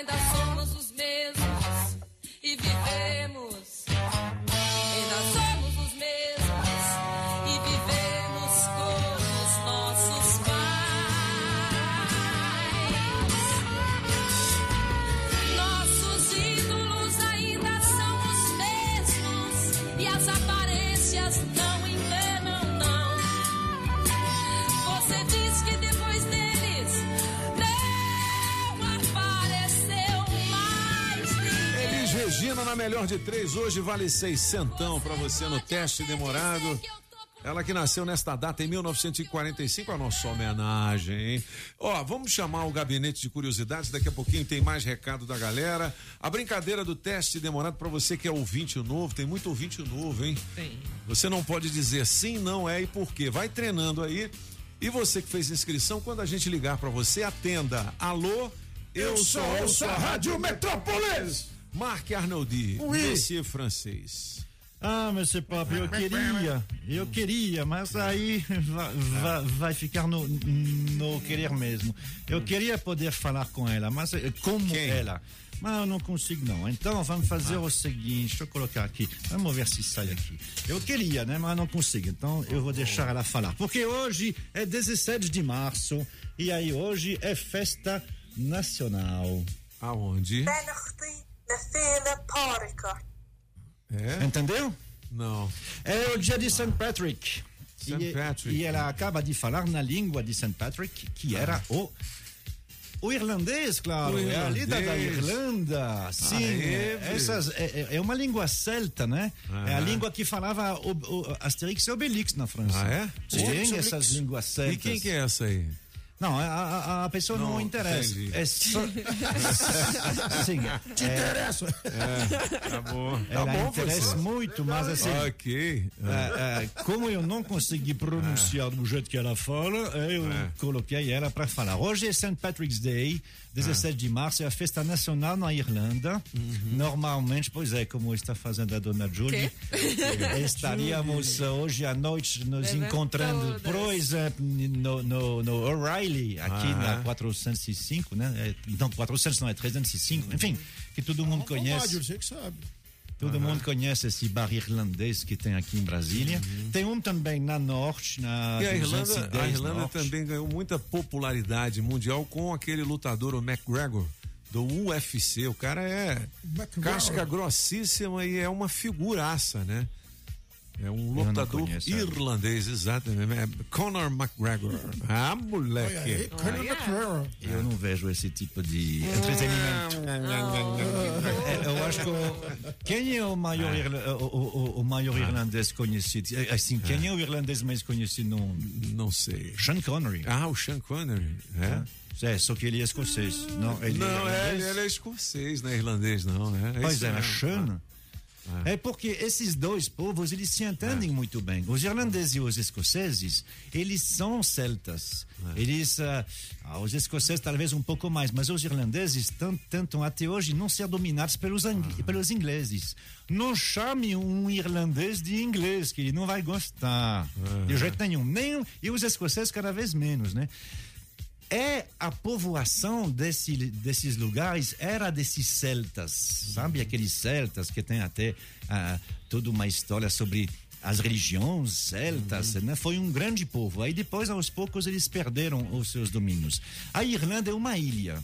Ainda somos melhor de três hoje vale seis centão pra você no teste demorado. Ela que nasceu nesta data em 1945, a nossa homenagem, hein? Ó, vamos chamar o gabinete de curiosidades, daqui a pouquinho tem mais recado da galera. A brincadeira do teste demorado pra você que é ouvinte novo, tem muito ouvinte novo, hein? Tem. Você não pode dizer sim, não é e por quê. Vai treinando aí. E você que fez inscrição, quando a gente ligar pra você, atenda. Alô, eu, Eu sou sou ouço a Rádio Metrópolis. Marc Arnoldi, Oui. Monsieur francês. Ah, Monsieur Pop, eu queria, eu queria, mas aí vai, vai, vai ficar no, no querer mesmo. Eu queria poder falar com ela, mas eh, como ela. Mas eu não consigo não. Então vamos fazer o seguinte, deixa eu colocar aqui. Vamos ver se sai aqui. Eu queria, né? Mas não consigo. Então eu vou deixar ela falar. Porque hoje é 17 de março e aí hoje é festa nacional. Aonde? É? Entendeu? Não. É o dia de St. Patrick. St. E- Patrick. E ela acaba de falar na língua de St. Patrick, que era o. O irlandês, claro, O é a lida da irlandês. Irlanda. Sim, é, é, essas, é, é- é uma língua celta, né? É a Ah. língua que falava o, o Asterix e Obelix na França. Ah, é? Sim, essas línguas celtas. E quem que é essa aí? Não, a, a, a pessoa não, Não, interessa. É só. Sim, Te é- interessa. É, tá bom. Tá Ela bom, interessa você. muito, mas assim. Ok. é, é, como eu não consegui pronunciar do jeito que ela fala, eu É. coloquei ela para falar. Hoje é St. Patrick's Day, 17 de março, é a festa nacional na Irlanda. Uhum. Normalmente, pois é, como está fazendo a dona Julie, Quê? estaríamos hoje à noite nos encontrando, todas. por exemplo, no, no, no O'Reilly, aqui Aham. na 405, né? É, Não, 400 não, é 305, enfim, que todo mundo conhece. Rádio, você que sabe. Todo mundo conhece esse bar irlandês que tem aqui em Brasília. Tem um também na Norte, na Uhum. E a Irlanda, 210 a Irlanda Norte. também ganhou muita popularidade mundial com aquele lutador, o McGregor, do UFC. O cara é McGregor. casca grossíssima e é uma figuraça, né? É um lutador irlandês, exatamente. É Conor McGregor. Ah, moleque. Conor McGregor. Eu não vejo esse tipo de entretenimento. É, eu acho que o- quem é o maior, irla- o, o- o maior irlandês conhecido? É, Assim, quem é o irlandês mais conhecido? Não, não sei. Sean Connery. Ah, o Sean Connery. É? É, só que ele é escocês. Não, ele não, é, ele é escocês, não é irlandês, não. É, é Pois é, mesmo. Sean. É porque esses dois povos, eles se entendem muito bem. Os irlandeses e os escoceses, eles são celtas. Eles, ah, ah, os escoceses talvez um pouco mais, mas os irlandeses tentam até hoje não ser dominados pelos, pelos ingleses. Não chame um irlandês de inglês, que ele não vai gostar. De jeito nenhum. Nem, e os escoceses cada vez menos, né? É a povoação desse, desses lugares era desses celtas, sabe? Aqueles celtas que tem até ah, toda uma história sobre as religiões celtas, né? Foi um grande povo. Aí depois, aos poucos, eles perderam os seus domínios. A Irlanda é uma ilha.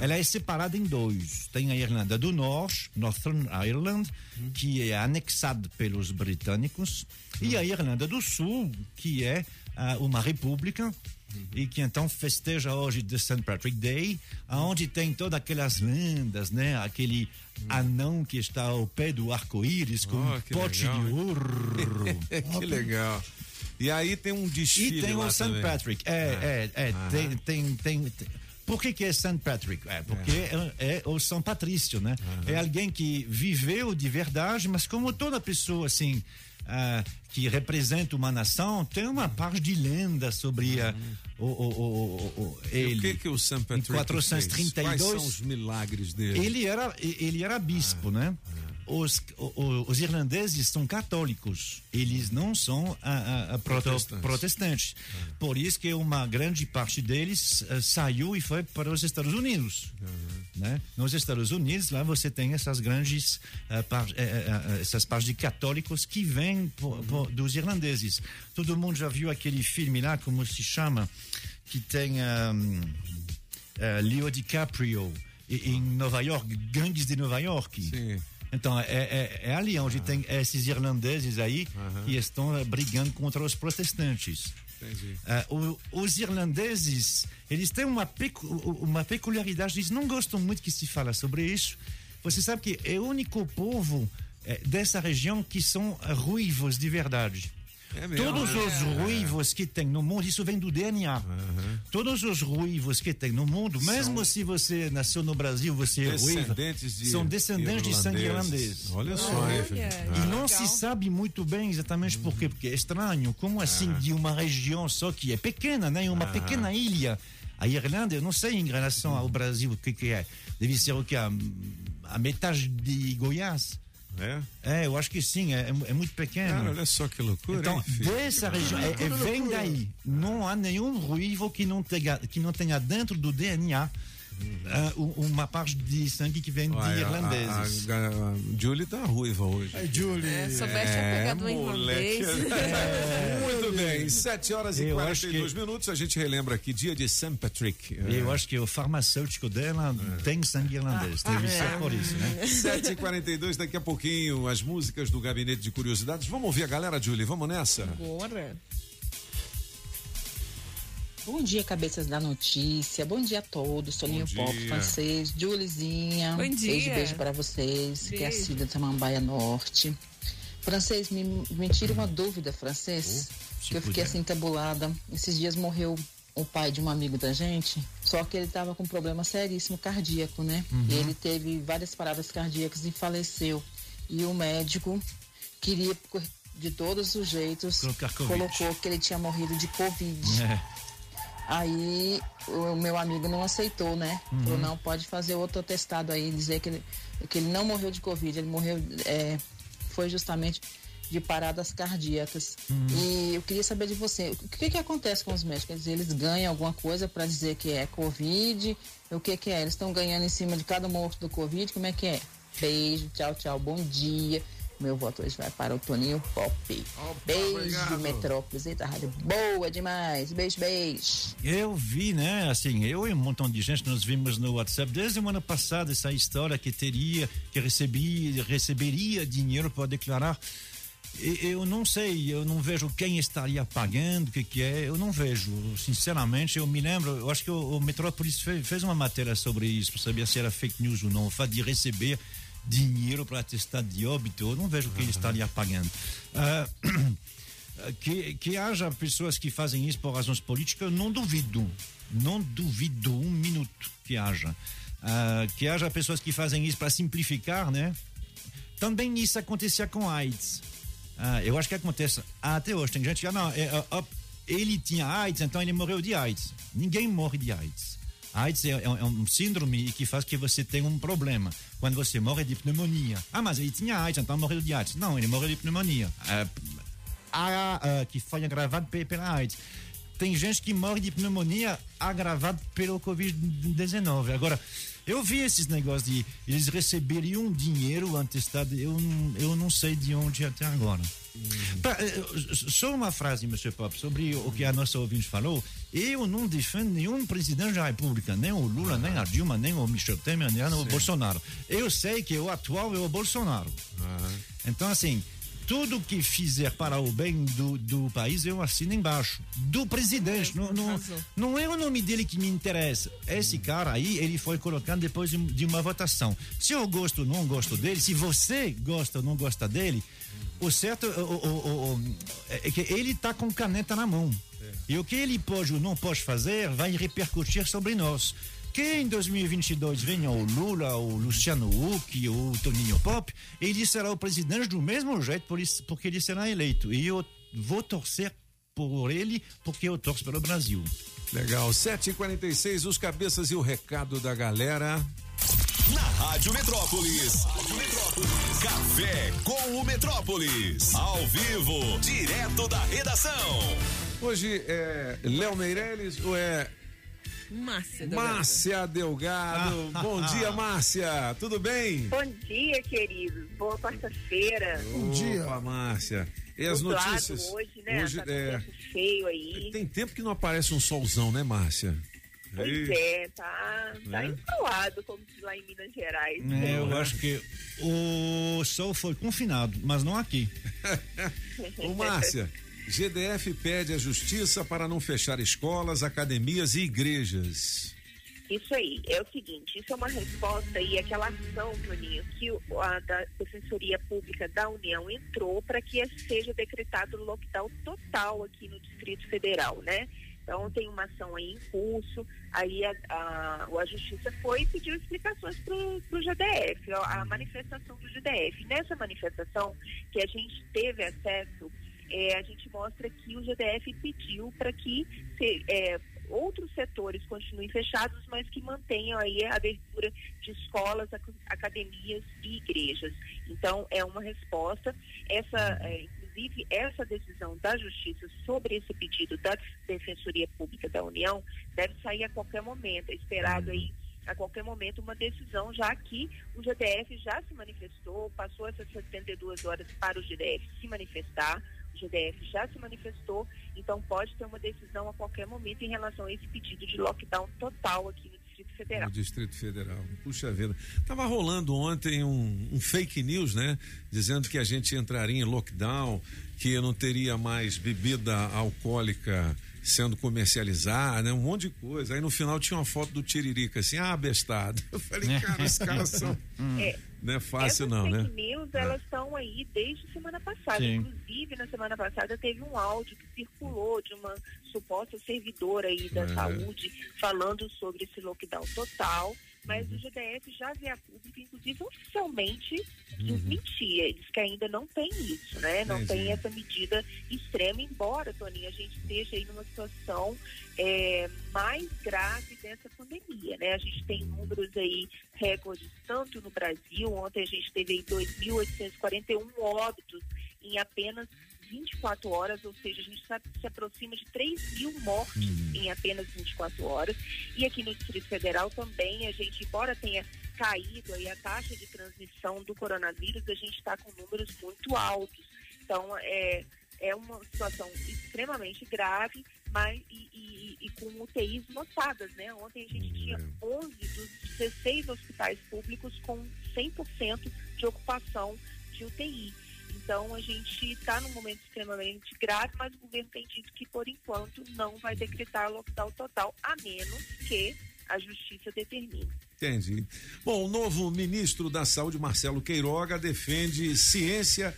Ela é separada em dois. Tem a Irlanda do Norte, Northern Ireland, que é anexada pelos britânicos, e a Irlanda do Sul, que é ah, uma república e que então festeja hoje de St. Patrick Day, onde tem todas aquelas lendas, né? Aquele anão que está ao pé do arco-íris com Oh, um pote legal, de ouro. que legal. E aí tem um desfile E tem o St. Patrick. É, é, é. Aham. Tem, tem, tem, tem- Por que, que é St. Patrick? É, porque é, é o São Patrício, né? É alguém que viveu de verdade, mas como toda pessoa, assim, ah, que representa uma nação, tem uma parte de lenda sobre ah, o, o, o, o- ele. o que que o St. Patrick Em 432, fez? Quais são os milagres dele? ele era, ele era bispo, né? Os, o- o- os irlandeses são católicos, eles não são ah, ah, proto- Protestantes. protestantes. Por isso que uma grande parte deles ah, saiu e foi para os Estados Unidos. Né? Nos Estados Unidos, lá você tem essas grandes ah, par- eh, essas partes de católicos que vêm po- po- dos irlandeses. Todo mundo já viu aquele filme lá, como se chama, que tem eh, Leo DiCaprio em Nova York, Gangues de Nova York. Então, é, é, é ali onde tem esses irlandeses aí que estão eh, brigando contra os protestantes. Ah, o- os irlandeses, eles têm uma, pecu- uma peculiaridade, eles não gostam muito que se fala sobre isso. Você sabe que é o único povo eh, dessa região que são ruivos de verdade. É Todos os ruivos que tem no mundo, isso vem do DNA. Todos os ruivos que tem no mundo, mesmo se você nasceu no Brasil, você é ruivo, de são descendentes de sangue irlandeses. irlandês. Olha só, Felipe? E não se sabe muito bem exatamente por quê, porque é estranho. Como assim de uma região só que é pequena, né? Uma Ah. pequena ilha. A Irlanda, eu não sei em relação ao Brasil o que, que é. Deve ser o que? A, a metade de Goiás. É? É, eu acho que sim, é, é muito pequeno. Cara, olha só que loucura. Então, hein, dessa região, é, é, vem daí. Não há nenhum ruivo que não tenha, que não tenha dentro do DNA ah, u- uma parte de sangue que vem de Olha, irlandeses. A, a, a Julie tá ruiva hoje. É, Julie. É, pegada do moleque. irlandês. É, Muito bem, 7 horas e Eu acho 42 que- minutos, a gente relembra aqui, dia de St. Patrick. Eu acho que o farmacêutico dela tem sangue irlandês. Deve ser por isso, né? 7h42, daqui a pouquinho, as músicas do Gabinete de Curiosidades. Vamos ouvir a galera, Julie, vamos nessa? Agora. Bom dia, cabeças da notícia. Bom dia a todos. Toninho Pop, francês, Julizinha. Bom dia. Beijo, beijo para vocês, que é a Beijo. Cida Samambaia Norte. Francês, me, me tira uma dúvida, francês. se que eu fiquei puder. assim tabulada. Esses dias morreu o pai de um amigo da gente, só que ele estava com um problema seríssimo cardíaco, né? Uhum. Ele teve várias paradas cardíacas e faleceu. E o médico queria, por- de todos os jeitos, colocou que ele tinha morrido de Covid. É. Aí o meu amigo não aceitou, né? Uhum. Falou, não, pode fazer outro atestado aí, dizer que ele, que ele não morreu de Covid, ele morreu, é, foi justamente de paradas cardíacas. Uhum. E eu queria saber de você, o que que acontece com os médicos? Dizer, eles ganham alguma coisa para dizer que é Covid? O que que é? Eles estão ganhando em cima de cada morto do Covid? Como é que é? Beijo, tchau, tchau, bom dia. Meu voto hoje vai para o Toninho Pop. beijo, obrigado. Metrópolis. Eita, rádio boa demais. Beijo, beijo. Eu vi, né, assim, eu e um montão de gente, nós vimos no WhatsApp desde o ano passado essa história que teria, que recebia, receberia dinheiro para declarar. Eu não sei, eu não vejo quem estaria pagando, o que, que é, eu não vejo. Sinceramente, eu me lembro, eu acho que o, o Metrópolis fez, fez uma matéria sobre isso, para saber se era fake news ou não, o fato de receber dinheiro para atestado de óbito, eu não vejo quem estaria pagando. Ah, que, que haja pessoas que fazem isso por razões políticas, não duvido. Não duvido um minuto que haja. Ah, que haja pessoas que fazem isso para simplificar, né? Também isso acontecia com AIDS. Ah, eu acho que acontece até hoje. Tem gente que, ah, não, é, ele tinha AIDS, então ele morreu de AIDS. Ninguém morre de AIDS. AIDS é, é- é um síndrome que faz que você tenha um problema. Quando você morre de pneumonia. Ah, mas ele tinha AIDS, então morreu de AIDS. Não, ele morreu de pneumonia. Ah, ah, ah, que foi agravado pe- pela AIDS. Tem gente que morre de pneumonia agravado pelo Covid-19. Agora, eu vi esses negócios de eles receberiam dinheiro antestado, eu, não- eu não sei de onde até agora. Pra, eh, só uma frase, Mr. Pop, sobre o que a nossa ouvinte falou. Eu não defendo nenhum presidente da República, nem o Lula, nem a Dilma, nem o Michel Temer, nem o Bolsonaro. Eu sei que o atual é o Bolsonaro. Então, assim, tudo que fizer para o bem do, do país, eu assino embaixo. Do presidente. Não, não, não é o nome dele que me interessa. Esse cara aí, ele foi colocado depois de, de uma votação. Se eu gosto ou não gosto dele, se você gosta ou não gosta dele, o certo o, o- é que ele está com caneta na mão. E o que ele pode ou não pode fazer vai repercutir sobre nós. Que em 2022 venha o Lula, o Luciano Huck, o Toninho Pop, ele será o presidente do mesmo jeito, porque ele será eleito. E eu vou torcer por ele, porque eu torço pelo Brasil. Legal, 7h46, os cabeças e o recado da galera. Na Rádio Metrópolis. Café com o Metrópolis. Ao vivo, direto da redação. Hoje é Léo Meirelles ou é Márcia. Delgado. Márcia Delgado? Bom dia, Márcia. Tudo bem? Bom dia, queridos. Boa quarta-feira. Opa, Márcia. E as notícias? hoje, né? Hoje, tá é, feio aí. tem tempo que não aparece um solzão, né, Márcia? Pois é, tá, tá É? enrolado, como diz lá em Minas Gerais. É, eu acho que o sol foi confinado, mas não aqui. Ô, Márcia, GDF pede à justiça para não fechar escolas, academias e igrejas. Isso aí, é o seguinte, isso é uma resposta aí àquela ação, Toninho, que a da Defensoria Pública da União entrou para que seja decretado lockdown total aqui no Distrito Federal, né? Então tem uma ação em curso, aí a, a, a Justiça foi e pediu explicações para o GDF, a, manifestação do GDF. Nessa manifestação que a gente teve acesso, é, a gente mostra que o GDF pediu para que se- é, outros setores continuem fechados, mas que mantenham aí a abertura de escolas, ac- academias e igrejas. Então, é uma resposta. Essa, é, inclusive, essa decisão da Justiça sobre esse pedido da Defensoria Pública da União deve sair a qualquer momento. É esperado aí a qualquer momento uma decisão, já que o GDF já se manifestou, passou essas 72 horas para o GDF se manifestar, o GDF já se manifestou, então pode ter uma decisão a qualquer momento em relação a esse pedido de lockdown total aqui no Distrito Federal. No Distrito Federal. Puxa vida. Tava rolando ontem um, um fake news, né? Dizendo que a gente entraria em lockdown, que não teria mais bebida alcoólica sendo comercializada, né? Um monte de coisa. Aí no final tinha uma foto do Tiririca assim, ah, bestado. Eu falei, cara, os caras são. É, Não é fácil Essas não, fake né? news, elas estão aí desde semana passada. Sim. Inclusive, na semana passada teve um áudio que circulou de uma suposta servidora aí da É. saúde falando sobre esse lockdown total. Mas Uhum. o GDF já veio a público, inclusive oficialmente, Uhum. desmentir. Eles que ainda não tem isso, né? Não tem essa medida extrema, embora, Toninho, a gente esteja aí numa situação é, mais grave dessa pandemia, né? A gente tem números aí recordes tanto no Brasil, ontem a gente teve aí 2.841 óbitos em apenas 24 horas, ou seja, a gente que se aproxima de 3 mil mortes em apenas 24 horas. E aqui no Distrito Federal também, a gente, embora tenha caído aí a taxa de transmissão do coronavírus, a gente está com números muito altos. Então, é, é uma situação extremamente grave, mas e, e- e com UTIs lotadas, né? Ontem a gente tinha 11 dos 16 hospitais públicos com 100% de ocupação de UTI. Então, a gente está num momento extremamente grave, mas o governo tem dito que, por enquanto, não vai decretar lockdown total, a menos que a justiça determine. Entendi. Bom, o novo ministro da Saúde, Marcelo Queiroga, defende ciência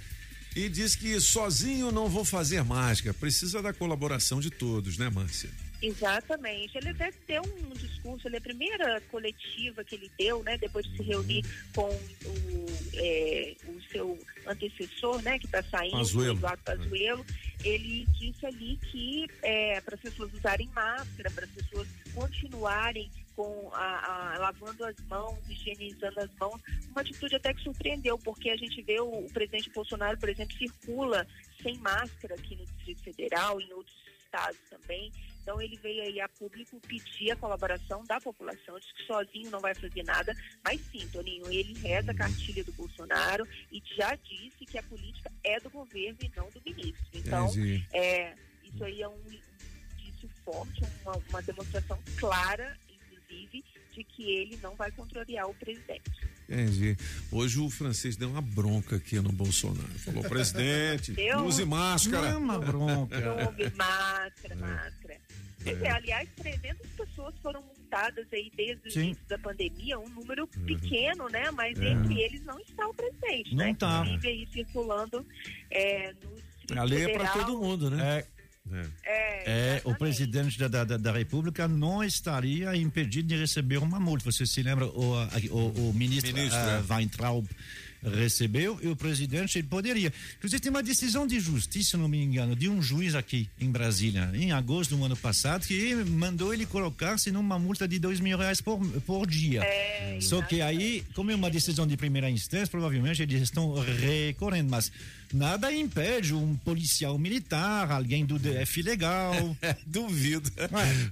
e diz que sozinho não vou fazer mágica. Precisa da colaboração de todos, né, Márcia? Exatamente. Ele até deu um discurso, ele, a primeira coletiva que ele deu, né, depois de se reunir com o, é, o seu antecessor, né, que está saindo, Pazuello. Eduardo Pazuello, ele disse ali que é, para as pessoas usarem máscara, para as pessoas continuarem com a, a- lavando as mãos, higienizando as mãos, uma atitude até que surpreendeu, porque a gente vê o, o presidente Bolsonaro, por exemplo, circula sem máscara aqui no Distrito Federal, em outros estados também. Então ele veio aí a público pedir a colaboração da população, diz que sozinho não vai fazer nada, mas sim, Toninho, ele reza a cartilha do Bolsonaro e já disse que a política é do governo e não do ministro. Então, é, isso aí é um indício forte, uma, uma demonstração clara, inclusive, de que ele não vai contrariar o presidente. Entendi. Hoje o francês deu uma bronca aqui no Bolsonaro. Falou, presidente, Deu? use máscara. Não é uma bronca. Houve máscara, máscara. Pois é, aliás, 300 pessoas foram multadas aí desde o Sim. início da pandemia, um número pequeno, né? Mas É. entre eles não está o presidente, Não né? tá. Inclusive aí circulando é, no Distrito A lei é para todo mundo, né? É, É, o presidente da, da, da República não estaria impedido de receber uma multa. Você se lembra, o, o, o ministro, Ministro, é. Weintraub recebeu e o presidente ele poderia. Inclusive, tem uma decisão de justiça, se não me engano, de um juiz aqui em Brasília, em agosto do ano passado, que mandou ele colocar-se numa multa de dois mil reais por, por dia. É, Só que aí, como é uma decisão de primeira instância, provavelmente eles estão recorrendo, mas nada impede um policial militar, alguém do DF legal. Duvido.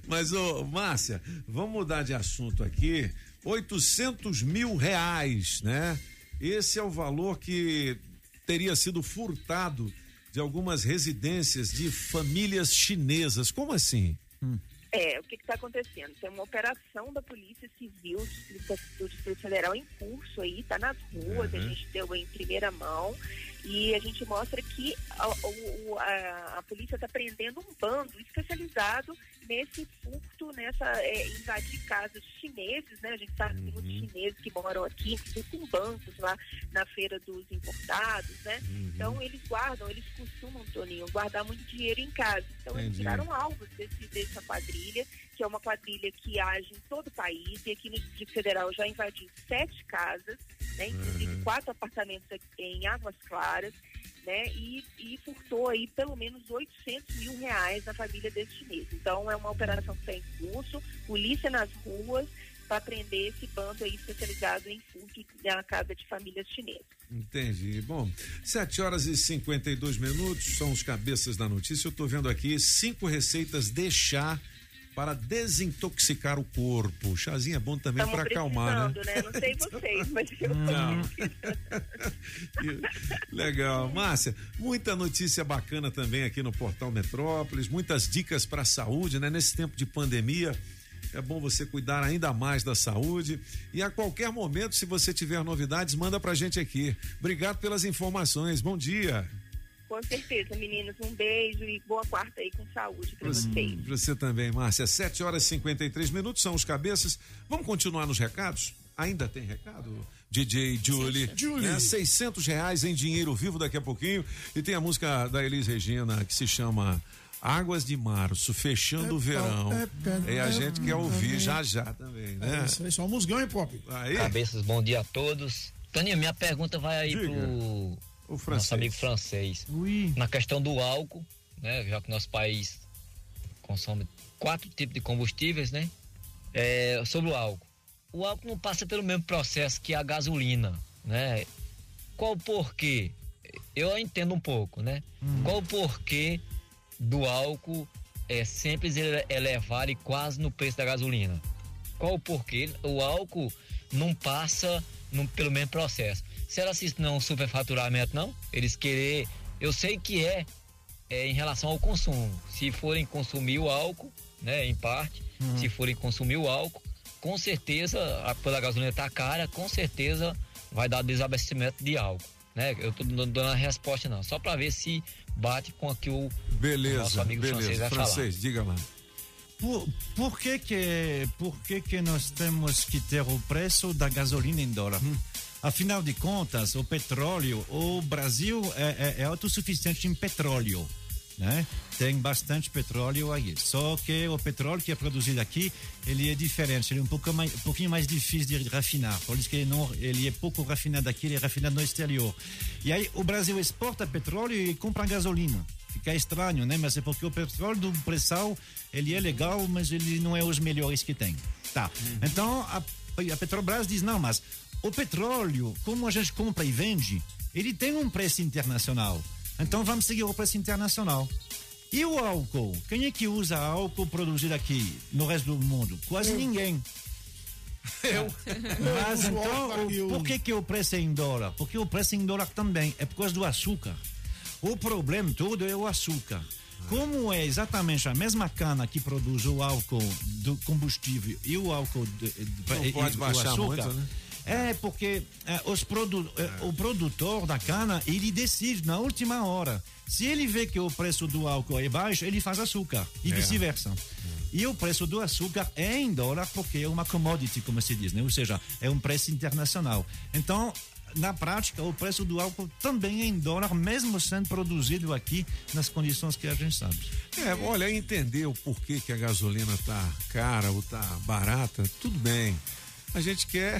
Mas, ô, Márcia, vamos mudar de assunto aqui. 800 mil reais, né? Esse é o valor que teria sido furtado de algumas residências de famílias chinesas. Como assim? É, o que está acontecendo? Tem uma operação da Polícia Civil do Distrito, do Distrito Federal em curso aí, está nas ruas, a Uhum. gente deu em primeira mão e a gente mostra que a, a- a polícia está prendendo um bando especializado nesse furto, nessa é, invadir casas chineses, né? A gente sabe que tem muitos chineses que moram aqui, inclusive com bancos lá na feira dos importados, né? Então eles guardam, eles costumam, Toninho, guardar muito dinheiro em casa. Então eles Entendi. tiraram alvos desse, dessa quadrilha, que é uma quadrilha que age em todo o país, e aqui no Distrito Federal já invadiu sete casas, né, inclusive Uhum. quatro apartamentos aqui em Águas Claras, né, e, e furtou aí pelo menos 800 mil reais na família desse chinês. Então é uma operação que está em curso, polícia nas ruas, para prender esse bando aí especializado em furto na casa de famílias chinesas. Entendi. Bom, 7 horas e 52 minutos são os cabeças da notícia. Eu tô vendo aqui cinco receitas de chá para desintoxicar o corpo. Chazinho é bom também para acalmar, né? né? Não sei vocês, mas eu Não. Legal. Márcia, muita notícia bacana também aqui no Portal Metrópolis, muitas dicas para a saúde, né? Nesse tempo de pandemia, é bom você cuidar ainda mais da saúde e a qualquer momento, se você tiver novidades, manda pra gente aqui. Obrigado pelas informações. Bom dia. Com certeza, meninos. Um beijo e boa quarta aí com saúde para vocês. Pra você também, Márcia. 7 horas e 53 minutos são os cabeças. Vamos continuar nos recados? Ainda tem recado? DJ Julie. Julie. Né? 600 reais em dinheiro vivo daqui a pouquinho. E tem a música da Elis Regina que se chama Águas de Março, fechando o verão. é, E a é, gente quer é, ouvir é. já já também, É, né? isso aí, só um musgão, hein, Pop? Aí. Cabeças, bom dia a todos. Toninho, minha pergunta vai aí Diga. pro O francês. nosso amigo francês. Na questão do álcool, né? Já que nosso país consome quatro tipos de combustíveis, né? É, sobre o álcool. O álcool não passa pelo mesmo processo que a gasolina, né? Qual o porquê? Eu entendo um pouco, né? Qual o porquê do álcool é sempre ele- elevar e quase no preço da gasolina? Qual o porquê? O álcool não passa no- pelo mesmo processo. Será que isso não é um superfaturamento, não? Eles querer. Eu sei que é, é em relação ao consumo. Se forem consumir o álcool, né, em parte, se forem consumir o álcool, com certeza, a, pela gasolina tá cara, com certeza vai dar desabastecimento de álcool. Né? Eu tô dando a resposta não, só para ver se bate com aquilo o Beleza, nosso amigo francês beleza. vai falar. Francês, diga lá. Por, por, que, que, por que, que nós temos que ter o preço da gasolina em dólar? Afinal de contas, o petróleo, o Brasil é, é, é autossuficiente em petróleo. Né? Tem bastante petróleo aí. Só que o petróleo que é produzido aqui, ele é diferente, ele é um, pouco mais, um pouquinho mais difícil de rafinar. Por isso que ele, não, ele é pouco rafinado aqui, ele é rafinado no exterior. E aí o Brasil exporta petróleo e compra gasolina. Fica estranho, né? Mas é porque o petróleo do pré-sal, ele é legal, mas ele não é os melhores que tem. Tá. Então, a, a Petrobras diz, não, mas o petróleo, como a gente compra e vende, ele tem um preço internacional. Então vamos seguir o preço internacional. E o álcool? Quem é que usa álcool produzido aqui no resto do mundo? Quase ninguém. Eu. Mas Eu então, o- eu- por que, que o preço é em dólar? Porque o preço é em dólar também é por causa do açúcar. O problema todo é o açúcar. Como é exatamente a mesma cana que produz o álcool do combustível e o álcool de, de, Não e- pode baixar açúcar, muito, né? É porque é, os produ é, o produtor da cana ele decide na última hora. Se ele vê que o preço do álcool é baixo, ele faz açúcar e É. vice-versa. E o preço do açúcar é em dólar porque é uma commodity, como se diz, né? Ou seja, é um preço internacional. Então, na prática, o preço do álcool também é em dólar, mesmo sendo produzido aqui nas condições que a gente sabe. É, olha, entender o porquê que a gasolina tá cara ou tá barata, tudo bem. A gente quer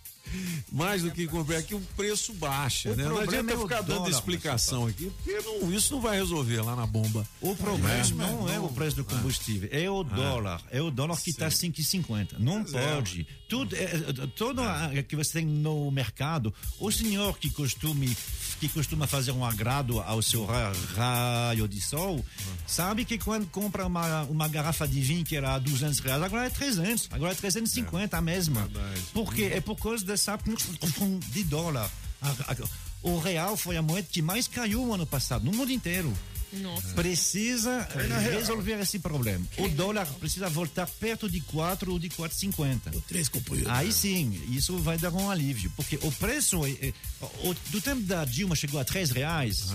mais do que comprar aqui um preço baixa, O né? Não adianta é o ficar dando explicação aqui, porque não- isso não vai resolver lá na bomba. O problema É. não é o preço do combustível, é o dólar. É o dólar que está 5,50. Não é. pode. Tudo, é, é, todo a- que você tem no mercado, o senhor que costume que costuma fazer um agrado ao seu ra- raio de sol, sabe que quando compra uma, uma garrafa de vinho que era 200 reais, agora é 300, agora é 350 a mesma. Por quê? É por causa dessa de dólar. A- a- o real foi a moeda que mais caiu no ano passado, no mundo inteiro. Nossa. Precisa É real. resolver esse problema. O dólar precisa voltar perto de 4 ou de 4,50. Três companheiros. Aí sim, isso vai dar um alívio. Porque o preço, é- é- o- do tempo da Dilma chegou a 3 reais,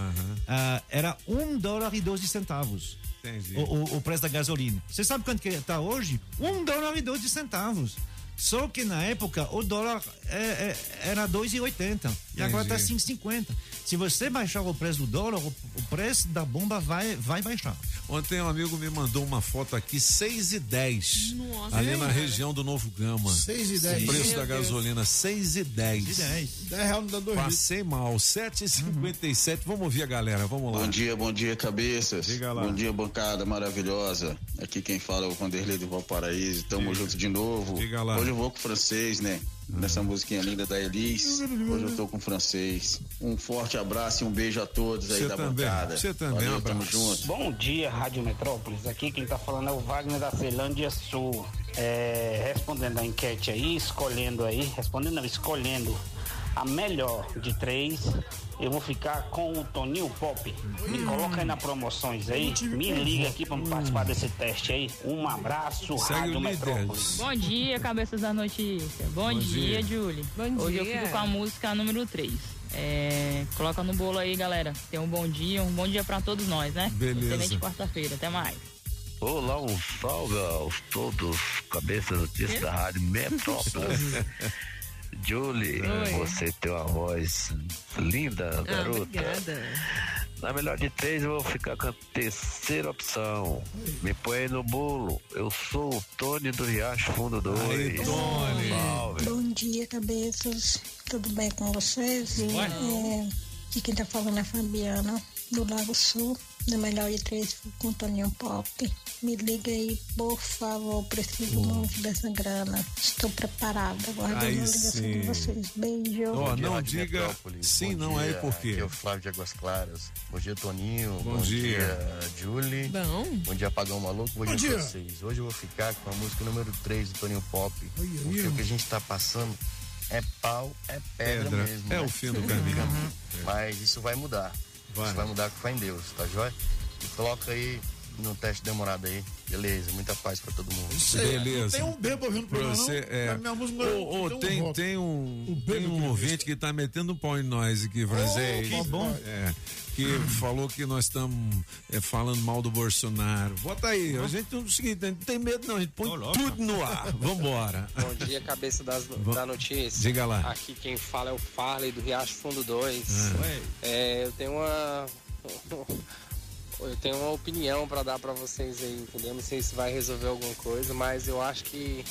ah, era 1 dólar e 12 centavos. Entendi. O, o- o preço da gasolina. Você sabe quanto que está hoje? 1 dólar e 12 centavos. Só que na época o dólar é, é, era 2,80 e agora está Entendi. 5,50. Se você baixar o preço do dólar, o, o preço da bomba vai, vai baixar. Ontem um amigo me mandou uma foto aqui, 6 e 10. Nossa, ali é, na região do Novo Gama. 6 e 10. O preço Meu da Deus. gasolina, 6 e 10. 10. 10 reais não dá dois. Passei mal, 7,57. Vamos ouvir a galera, vamos lá. Bom dia, bom dia, cabeças. Diga lá. Bom dia, bancada maravilhosa. Aqui quem fala é o Vanderlei do Valparaíso. Tamo junto de novo. Diga lá. Hoje eu vou com o francês, né? Nessa musiquinha linda da Elis. Hoje eu tô com o francês. Um forte abraço e um beijo a todos aí Você da também, bancada. você também, Valeu, um tamo junto. Bom dia, Rádio Metrópolis. Aqui quem tá falando é o Wagner da Ceilândia Sul. É, respondendo a enquete aí, escolhendo aí, respondendo não, escolhendo a melhor de três, eu vou ficar com o Toninho Pop. Me coloca aí na promoções aí, me liga aqui pra me participar desse teste aí. Um abraço, Segue Rádio o Metrópolis. Bom dia, cabeças da notícia. Bom, Bom dia, dia. Julie. Bom Hoje dia. eu fico com a música número 3. É, coloca no bolo aí, galera. Tenha um bom dia, um bom dia pra todos nós, né? Beleza. Excelente quarta-feira. Até mais. Olá, um salve aos todos, cabeças notícias da Rádio Metrópolis. Julie, Oi. você tem uma voz linda, Ah, garota. obrigada. Na melhor de três, eu vou ficar com a terceira opção. Me põe aí no bolo. Eu sou o Tony do Riacho Fundo 2. Aí, Tony. Salve. Bom dia, cabeças. Tudo bem com vocês? É, aqui quem tá falando é a Fabiana, do Lago Sul, do Melhor de Três com Toninho Pop. Me liga aí, por favor, preciso muito dessa grana. Estou preparada, aguardando a ligação sim. de vocês. Beijo. Bom dia, não diga Metrópolis. sim, Bom não é dia, por quê? Aqui é o Flávio de Águas Claras. Bom dia, Toninho. Bom dia. Julie. Bom. Bom dia, Pagão Maluco. Bom, Bom dia, dia. vocês. Hoje eu vou ficar com a música número 3 do Toninho Pop. Oi, porque o que a gente tá passando é pau, é pedra, Pedra. mesmo. É né? o fim do caminho. Mas isso vai mudar. Vai. Vai mudar com fé em Deus, tá joia? E coloca aí no teste demorado aí. Beleza, muita paz pra todo mundo. Isso aí, Beleza. Não tem um bebo ouvindo o programa, você, não? é. Minha música ô, não tem, voto. tem um, tem um que ouvinte que tá metendo um pau em nós aqui, francês. que bom. É, que falou que nós estamos falando mal do Bolsonaro. Bota aí, a gente não, é o seguinte, a gente não tem medo não, a gente põe tudo no ar. Vambora. Bom dia, cabeça das, da notícia. Diga lá. Aqui quem fala é o Farley do Riacho Fundo 2. Ah. É, eu tenho uma. Eu tenho uma opinião pra dar pra vocês aí, entendeu? Não sei se vai resolver alguma coisa, mas eu acho que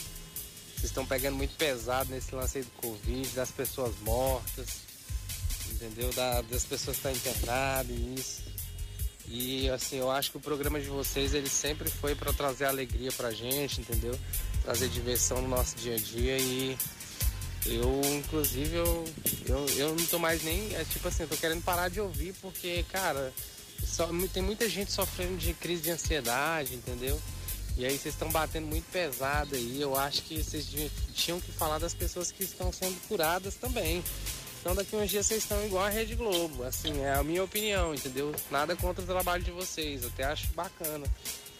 vocês estão pegando muito pesado nesse lance aí do Covid, das pessoas mortas, entendeu? Da- das pessoas que estão internadas e isso. E assim, eu acho que o programa de vocês ele sempre foi para trazer alegria pra gente, entendeu? Trazer diversão no nosso dia a dia e eu, inclusive, eu, eu, eu não tô mais nem. É tipo assim, eu tô querendo parar de ouvir porque, cara, só, tem muita gente sofrendo de crise de ansiedade, entendeu? E aí vocês estão batendo muito pesado aí. Eu acho que vocês tinham que falar das pessoas que estão sendo curadas também. Então daqui uns dias vocês estão igual a Rede Globo. Assim, é a minha opinião, entendeu? Nada contra o trabalho de vocês. Eu até acho bacana.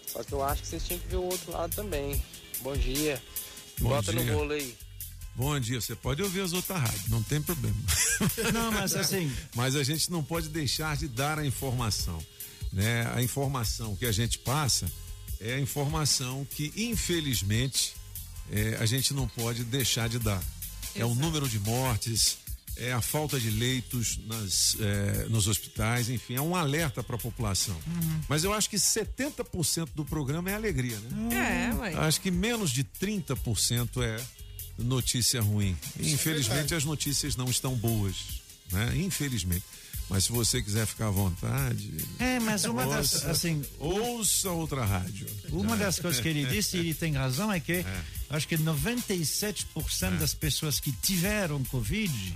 Só que eu acho que vocês tinham que ver o outro lado também. Bom dia. Bom Bota dia. no bolo aí. Bom dia, você pode ouvir as outras rádios, não tem problema. Não, mas assim- Mas a gente não pode deixar de dar a informação. Né? A informação que a gente passa é a informação que, infelizmente, é, a gente não pode deixar de dar. É o número de mortes, é a falta de leitos nas, é, nos hospitais, enfim, é um alerta para a população. Uhum. Mas eu acho que 70% do programa é alegria, né? É, ué. Acho que menos de 30% é notícia ruim. Infelizmente as notícias não estão boas, né? Infelizmente. Mas se você quiser ficar à vontade. É, mas uma das, ouça- assim, Ouça outra rádio. Uma das coisas que ele disse, e ele tem razão, é que acho que 97% das pessoas que tiveram Covid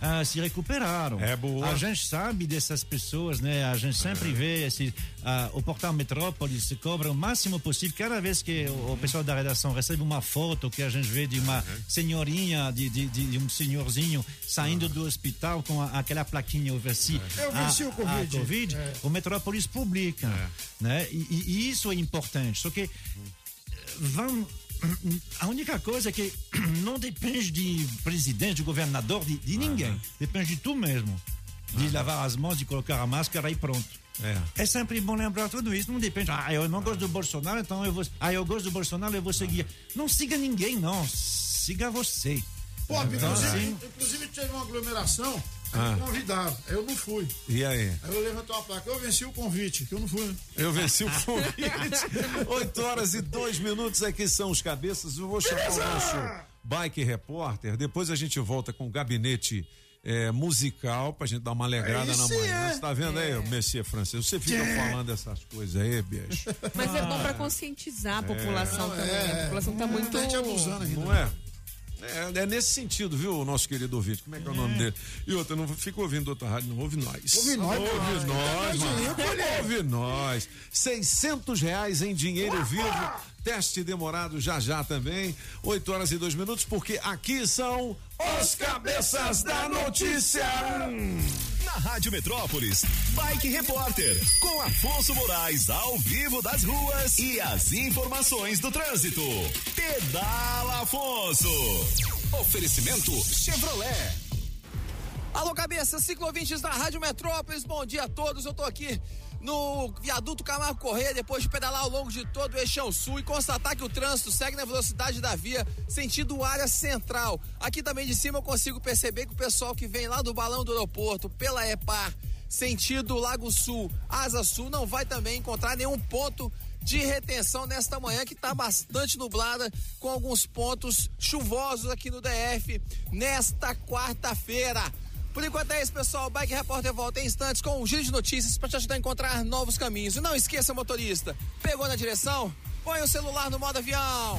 ah, se recuperaram. É boa. A gente sabe dessas pessoas, né? A gente sempre vê esse, ah, o portal Metrópolis se cobra o máximo possível. Cada vez que o, o pessoal da redação recebe uma foto que a gente vê de uma senhorinha, de, de, de- de um senhorzinho saindo do hospital com a- aquela plaquinha over si. Eu venci a- o Covid. a Covid, É. o Metrópolis publica, né? E, e- e isso é importante. Só que vão a única coisa é que não depende de presidente, de governador, de, de ninguém. Depende de tu mesmo. De lavar as mãos, de colocar a máscara e pronto. É. É sempre bom lembrar tudo isso. Não depende. Ah, eu não gosto do Bolsonaro, então eu vou. Ah, eu gosto do Bolsonaro, eu vou seguir. Não siga ninguém, não. Siga você. Pô, Então, inclusive, inclusive teve uma aglomeração, Ah. convidaram, aí eu não fui. E aí? Aí eu levantei uma placa, eu venci o convite, que eu não fui. né? Eu venci o convite. 8 horas e 2 minutos aqui são os cabeças. Eu vou chamar o nosso bike repórter. Depois a gente volta com o gabinete eh, musical pra gente dar uma alegrada Aí na manhã. é. Você tá vendo aí, É. o Messias francês? Você fica É. falando essas coisas aí, bicho. Mas é bom pra conscientizar a população É. também. A população tá muito. Não é? É, é nesse sentido, viu, o nosso querido ouvinte? Como é que é o nome dele? E outra, não fica ouvindo outra rádio, não ouve nós. Ouve nós, ouve nós, imagina, Ouve nós. 600 reais em dinheiro vivo. Teste demorado já já também. 8 horas e 2 minutos, porque aqui são os cabeças da notícia. Na Rádio Metrópolis, Bike Repórter, com Afonso Moraes ao vivo das ruas e as informações do trânsito. Pedala Afonso. Oferecimento Chevrolet. Alô, cabeça, ciclovintes da Rádio Metrópolis, bom dia a todos. Eu tô aqui no viaduto Camargo Correia, depois de pedalar ao longo de todo o eixão sul e constatar que o trânsito segue na velocidade da via, sentido área central. Aqui também de cima eu consigo perceber que o pessoal que vem lá do balão do aeroporto, pela EPAR, sentido Lago Sul, Asa Sul, não vai também encontrar nenhum ponto de retenção nesta manhã que está bastante nublada, com alguns pontos chuvosos aqui no DF nesta quarta-feira. Por enquanto é isso, pessoal. O Bike Repórter volta em instantes com um giro de notícias para te ajudar a encontrar novos caminhos. E não esqueça, motorista, pegou na direção? Põe o celular no modo avião.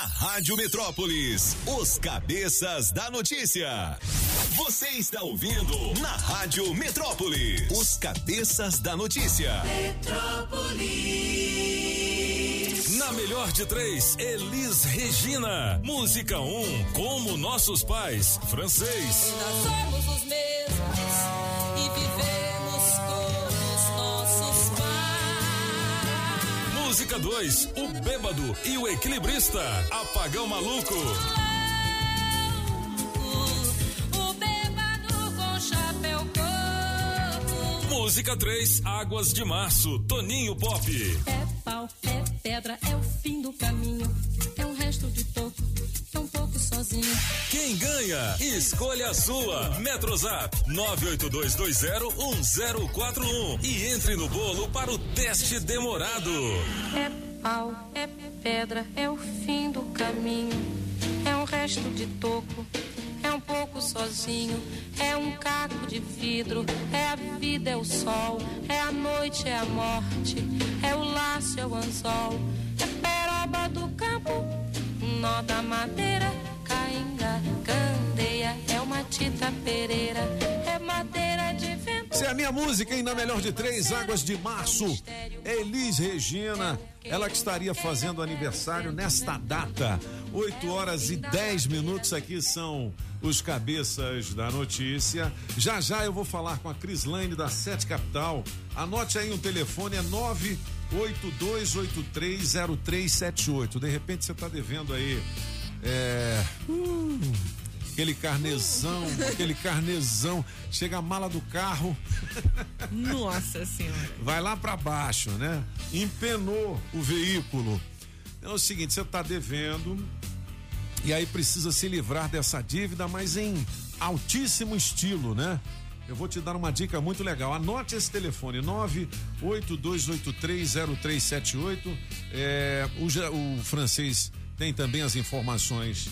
Rádio Metrópolis, os cabeças da notícia. Você está ouvindo na Rádio Metrópolis, os cabeças da notícia. Metrópolis. Na melhor de três, Elis Regina. Música 1, um, como nossos pais, francês. Nós somos os mesmos Música 2, o bêbado e o equilibrista, apagão maluco. O. Música 3, águas de março, Toninho Pop. É pau, é pedra, é o fim do caminho. É um resto de toco, sozinho. Quem ganha? Escolha a sua. Metrozap 982201041 e entre no bolo para o teste demorado. É pau, é pedra, é o fim do caminho. É um resto de toco, é um pouco sozinho. É um caco de vidro, é a vida, é o sol. É a noite, é a morte. É o laço, é o anzol. É peroba do campo, nó da madeira. Tita pereira. É madeira de vento. Essa é a minha música, hein? Na melhor de três, Águas de Março. Elis Regina, ela que estaria fazendo aniversário nesta data. 8 horas e 10 minutos aqui são os cabeças da notícia. Já já eu vou falar com a Crislaine da Sete Capital. Anote aí um telefone, é 982830378. De repente você está devendo aí. É. hum, aquele carnezão, aquele carnezão. Chega a mala do carro. Nossa senhora. vai lá para baixo, né? Empenou o veículo. É o seguinte, você está devendo e aí precisa se livrar dessa dívida, mas em altíssimo estilo, né? Eu vou te dar uma dica muito legal. Anote esse telefone: 982830378. É, o, o francês tem também as informações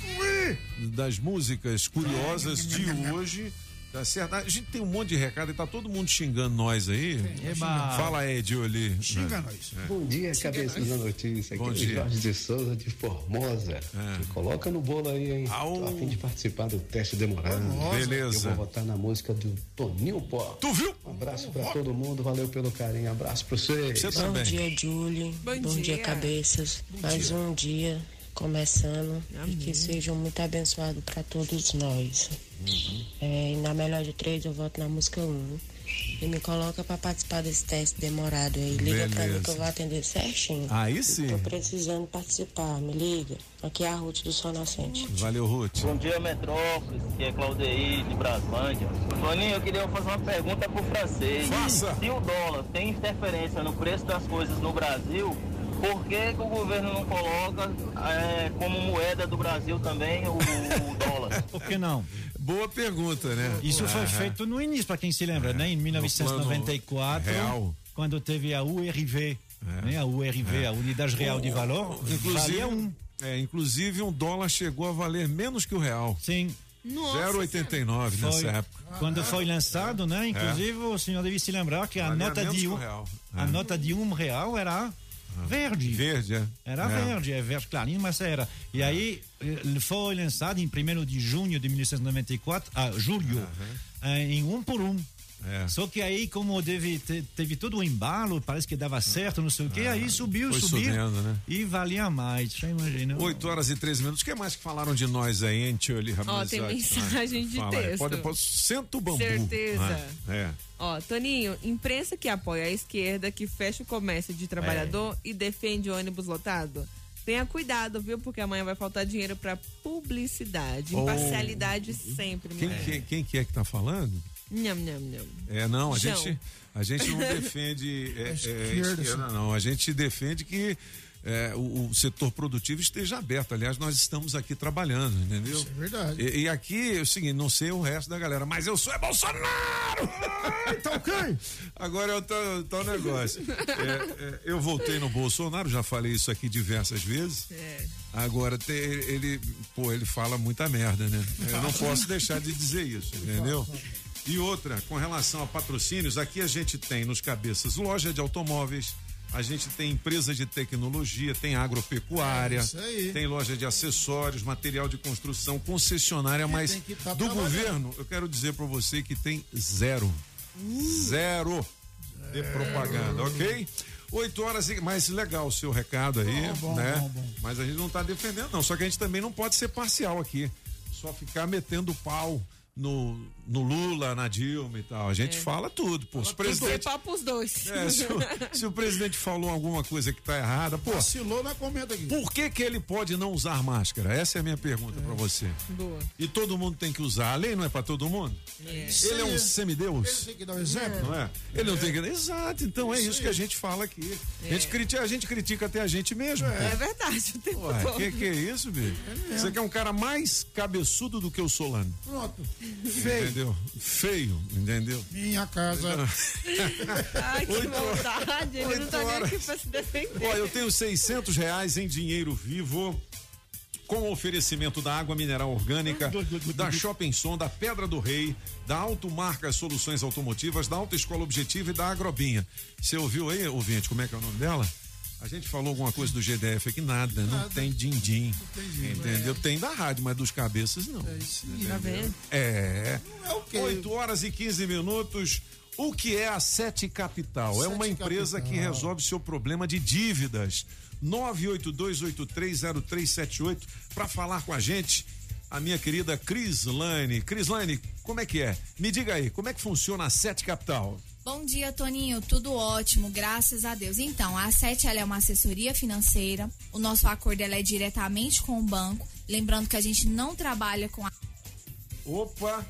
das músicas curiosas de hoje. Tá certo? A gente tem um monte de recado e tá todo mundo xingando nós aí. Eba. Fala aí, Dioli. Xinga É. nós. É. Bom dia, cabeça da notícia. Aqui Bom é dia. Jorge de Souza de Formosa. Me Coloca no bolo aí, hein? Tô a fim de participar do teste demorado. Formosa. Beleza. Eu vou votar na música do Toninho Pó. Tu viu? Um abraço pra todo mundo, valeu pelo carinho. Abraço pra vocês. Bom dia, Julie. Bom Bom, dia. dia. cabeças. Mais dia. um dia começando e que sejam muito abençoados para todos nós. É, e na melhor de três, eu voto na música 1. Um. E me coloca para participar desse teste demorado aí. Liga pra mim que eu vou atender certinho. Aí sim. Tô precisando participar, me liga. Aqui é a Ruth do Sol Nascente. Valeu, Ruth. Bom dia, Metrópolis, que é Claudeir de Braslândia. Toninho, eu queria fazer uma pergunta pro francês. Faça. Se o dólar tem interferência no preço das coisas no Brasil, por que, que o governo não coloca é, como moeda do Brasil também o, o dólar? Por que não? Boa pergunta, né? Isso foi feito no início, para quem se lembra, né? Em 1994, real. quando teve a URV, né? A URV, a Unidade Real de Valor, Inclusive, valia um. é, inclusive um dólar chegou a valer menos que o real. Sim. 0,89 Foi. nessa época. Quando foi lançado, né? Inclusive, o senhor deve se lembrar que a Valia nota de um, a É. nota de um real era Verde. Verde, é. Era É. verde, é verde clarinho, mas era. E aí ele foi lançado em 1 de junho de 1994, a julho, eh, em um por um. É. Só que aí, como teve, te- teve todo o embalo, parece que dava certo, não sei o quê, aí subiu, subiu. subindo, né? E valia mais. Já imaginou? 8 horas e 13 minutos. O que mais que falaram de nós aí, hein, Tchuli Ó, tem mensagem de Fala texto. Pode, pode, senta o bambu. Certeza. É. é. Ó, Toninho, imprensa que apoia a esquerda, que fecha o comércio de trabalhador É. e defende ônibus lotado. Tenha cuidado, viu? Porque amanhã vai faltar dinheiro pra publicidade. Oh. Imparcialidade sempre, Quem, mulher. que, quem que é que tá falando? Nham, nham, nham. É, não, a gente, a gente não defende é, é, esquerda, esquerda, sim. não. A gente defende que é, o, o setor produtivo esteja aberto. Aliás, nós estamos aqui trabalhando, entendeu? Isso é verdade. E, e aqui é o seguinte, não sei o resto da galera, mas eu sou é Bolsonaro! então quem? Agora é o tal, tal negócio. É, é, eu voltei no Bolsonaro, já falei isso aqui diversas vezes. É. Agora, te- ele, pô, ele fala muita merda, né? Eu não posso deixar de dizer isso, entendeu? E outra, com relação a patrocínios, aqui a gente tem nos cabeças loja de automóveis, a gente tem empresa de tecnologia, tem agropecuária, É tem loja de acessórios, material de construção, concessionária, mas tem que tá do governo, eu quero dizer para você que tem zero. Zero de propaganda, ok? Oito horas, e- mas legal o seu recado aí, Bom, bom, né? bom. Mas a gente não tá defendendo, não. Só que a gente também não pode ser parcial aqui. Só ficar metendo pau no, no Lula, na Dilma e tal. A gente É. fala tudo, pô. Se o presidente, papo os dois. é, se, o, se o presidente falou alguma coisa que tá errada, pô. Vacilou, nós comenta aqui. Por que que ele pode não usar máscara? Essa é a minha pergunta pra você. Boa. E todo mundo tem que usar. A lei não é pra todo mundo? Ele é um semideus? Ele tem que dar um exemplo. Não é? Ele não tem que. Exato, então é isso que a gente fala aqui. A, gente critica, a gente critica até a gente mesmo. É verdade, o tempo Ué, todo. que que é isso, bicho? Você quer um cara mais cabeçudo do que o Solano. Pronto. Feio. Entendeu? Feio, entendeu? Minha casa. Ai, que Oito vontade. Ele não tá nem horas. aqui pra se defender. Ó, eu tenho 600 reais em dinheiro vivo. Com oferecimento da água mineral orgânica, da Shopping Som, da Pedra do Rei, da Automarca Soluções Automotivas, da Autoescola Objetiva e da Agrobinha. Você ouviu aí, ouvinte, como é que é o nome dela? A gente falou alguma coisa do GDF aqui, nada, não tem din-din. Entendeu? Tem da rádio, mas dos cabeças não. Tá vendo? É. É o quê? 8 horas e 15 minutos. O que é a Sete Capital? é uma Sete empresa que Capital. resolve seu problema de dívidas. 982830378 para falar com a gente. A minha querida Crislane. Crislane, como é que é? Me diga aí, como é que funciona a Sete Capital? Bom dia, Toninho. Tudo ótimo, graças a Deus. Então, a Sete ela é uma assessoria financeira. O nosso acordo ela é diretamente com o banco. Lembrando que a gente não trabalha com a Opa!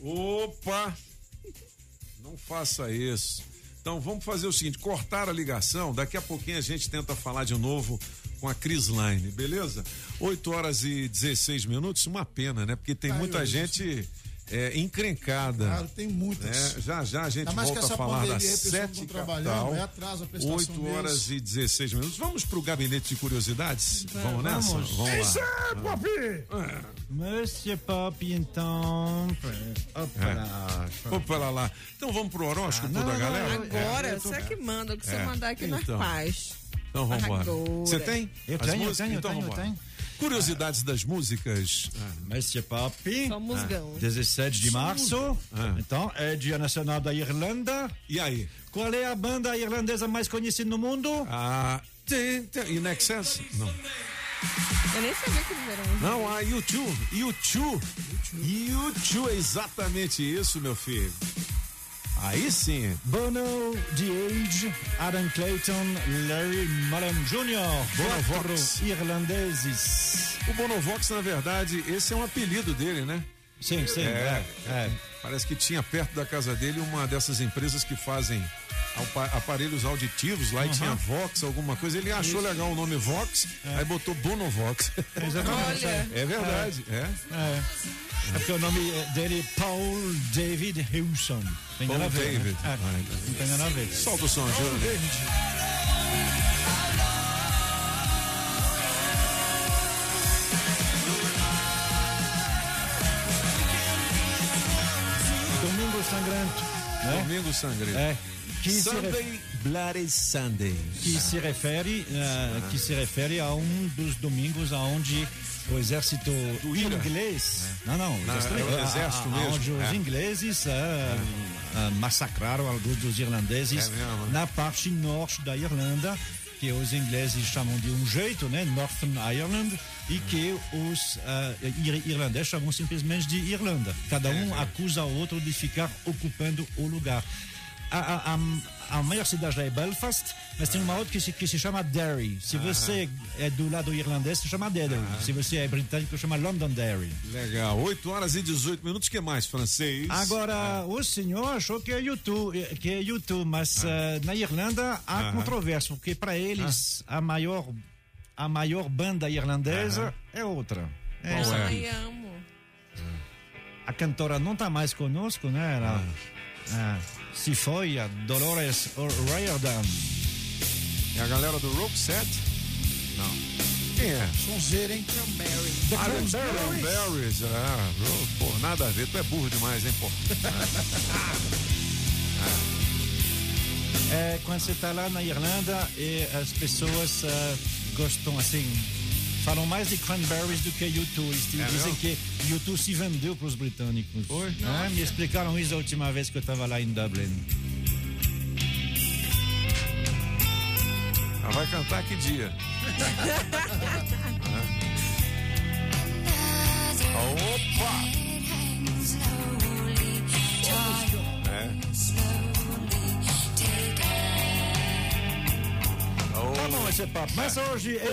Opa! Não faça isso. Então vamos fazer o seguinte: cortar a ligação. Daqui a pouquinho a gente tenta falar de novo com a Crisline, beleza? 8 horas e 16 minutos. Uma pena, né? Porque tem Caiu muita isso. gente é, encrencada. Claro, tem muitas. É, já já a gente Ainda volta a falar da pandemia aí, pessoas não Sete tão Capital. a prestação 8 horas deles. e 16 minutos. Vamos pro gabinete de curiosidades? Vamos, vamos. nessa? Vamos lá. é, papi! Monsieur Pop, então. Opa, É. lá. Opa lá lá. Então vamos pro horóscopo Ah, não, da não, galera? Agora, É. você é que manda, o que você É. mandar aqui Então. faz. Então vamos embora. Você tem? Eu As tenho, eu músicas? tenho, eu então tenho, eu vambora. tenho. Curiosidades das músicas. Monsieur Pop. Só musgão. 17 de março. Ah. Então, é Dia Nacional da Irlanda. E aí? Qual é a banda irlandesa mais conhecida no mundo? Ah, tem, tem. In Excess? Não. Eu nem sabia que eles eram. Não, a YouTube. YouTube. YouTube é exatamente isso, meu filho. Aí sim. Bono, The Age, Adam Clayton, Larry Mullen Jr. Bonovox. Irlandeses. O Bonovox, na verdade, esse é um apelido dele, né? Sim, sim. É, é, é. Parece que tinha perto da casa dele uma dessas empresas que fazem aparelhos auditivos lá e Aham. tinha Vox, alguma coisa. Ele achou legal o nome Vox, aí botou Bonovox. Exatamente. Olha. É verdade, é. É. Porque o nome dele é Paul David. Tem Paul nada a ver. David. Né? Não tem nada a ver. Solta o som, Júlio. Domingo Sangrento. né? Domingo sangrento. É. Que Sunday Bloody Sunday. que se refere eh, que se refere a um dos domingos aonde o exército inglês não não, Não, exército, é o exército a- mesmo, onde os é. ingleses eh, eh, massacraram alguns dos irlandeses É né? na parte norte da Irlanda que os ingleses chamam de um jeito, né, Northern Ireland, e que os ir- irlandeses chamam simplesmente de Irlanda. Cada um acusa o outro de ficar ocupando o lugar. A, a, a, a maior cidade lá é Belfast, mas tem uma outra que se, que se chama Derry. Se você é do lado irlandês, se chama Derry. Se você é britânico, chama Londonderry. Legal. 8 horas e 18 minutos. que mais, francês? Agora, o senhor achou que é YouTube, que é YouTube mas eh, na Irlanda há Aham. controvérsia, porque para eles a maior a maior banda irlandesa é outra. É essa aqui. Ai, amo. A cantora não está mais conosco, né? Ela ah, se foi, a Dolores O'Riordan. É a galera do Rope Set? Não. Quem é? Sonzeira, hein? The Ah, os Cranberries. Cranberries. Ah, pô, nada a ver. Tu é burro demais, hein, pô? É, quando você está lá na Irlanda e as pessoas ah, gostam assim, falam mais de Cranberries do que YouTube. É dizem mesmo? que YouTube se vendeu para os britânicos. Foi? É, me explicaram isso a última vez que eu estava lá em Dublin. Ah, vai cantar que dia? Opa! É. Bom esse papo. Mas hoje é,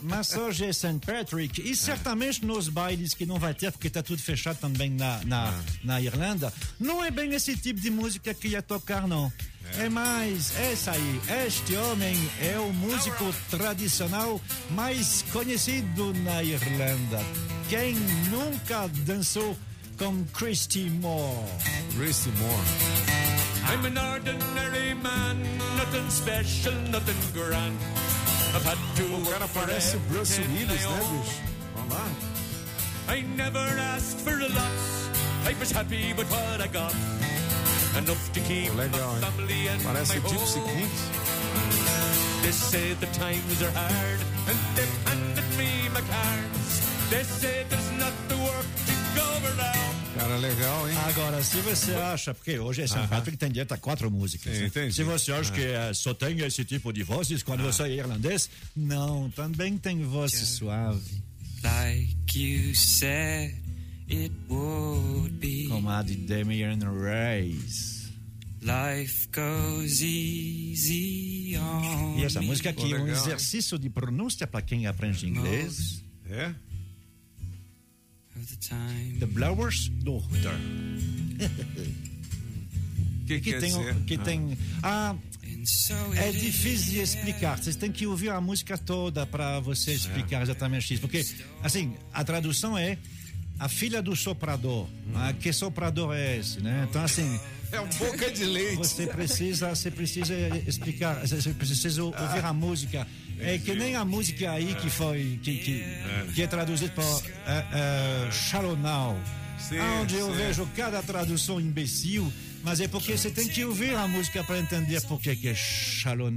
mas hoje é St. Patrick e certamente nos bailes que não vai ter, porque está tudo fechado também na, na, na Irlanda, não é bem esse tipo de música que ia tocar, não. É mais essa aí. Este homem é o músico tradicional mais conhecido na Irlanda. Quem nunca dançou com Christy Moore? Christy Moore. I'm an ordinary man, nothing special, nothing grand. I've had to O cara parece o Bruce Willis, né, bicho? Vamos lá. I never asked for a lot. I was happy with what I got. Enough to keep Legal, my hein? family and Parece my home. They say the times are hard, and they've handed me my cards. They say legal, hein? Agora, se você acha, porque hoje é São Patrick tem direito a quatro músicas. Sim, né? Se você acha Ah. que eh, só tem esse tipo de vozes quando você é irlandês, não, também tem voz suave. Like you said it would be. Como a de Damian Reis. Life goes easy on. E essa música aqui é um exercício de pronúncia para quem aprende inglês. É? The Blower's Daughter. Que que quer tem, dizer? que Ah. tem ah, é it difícil de explicar. Vocês têm que ouvir a música toda para você explicar exatamente isso. Porque, assim, a tradução é a filha do soprador. Ah, que soprador é esse, né? Então, assim. É um boca de leite. Você precisa, você precisa explicar, você precisa ouvir a música. É que nem a música aí que foi, que, que, que é traduzida por uh, uh, Shallow Now. Sim, onde eu sim. vejo cada tradução imbecil, mas é porque você tem que ouvir a música para entender por que é. Tcharam.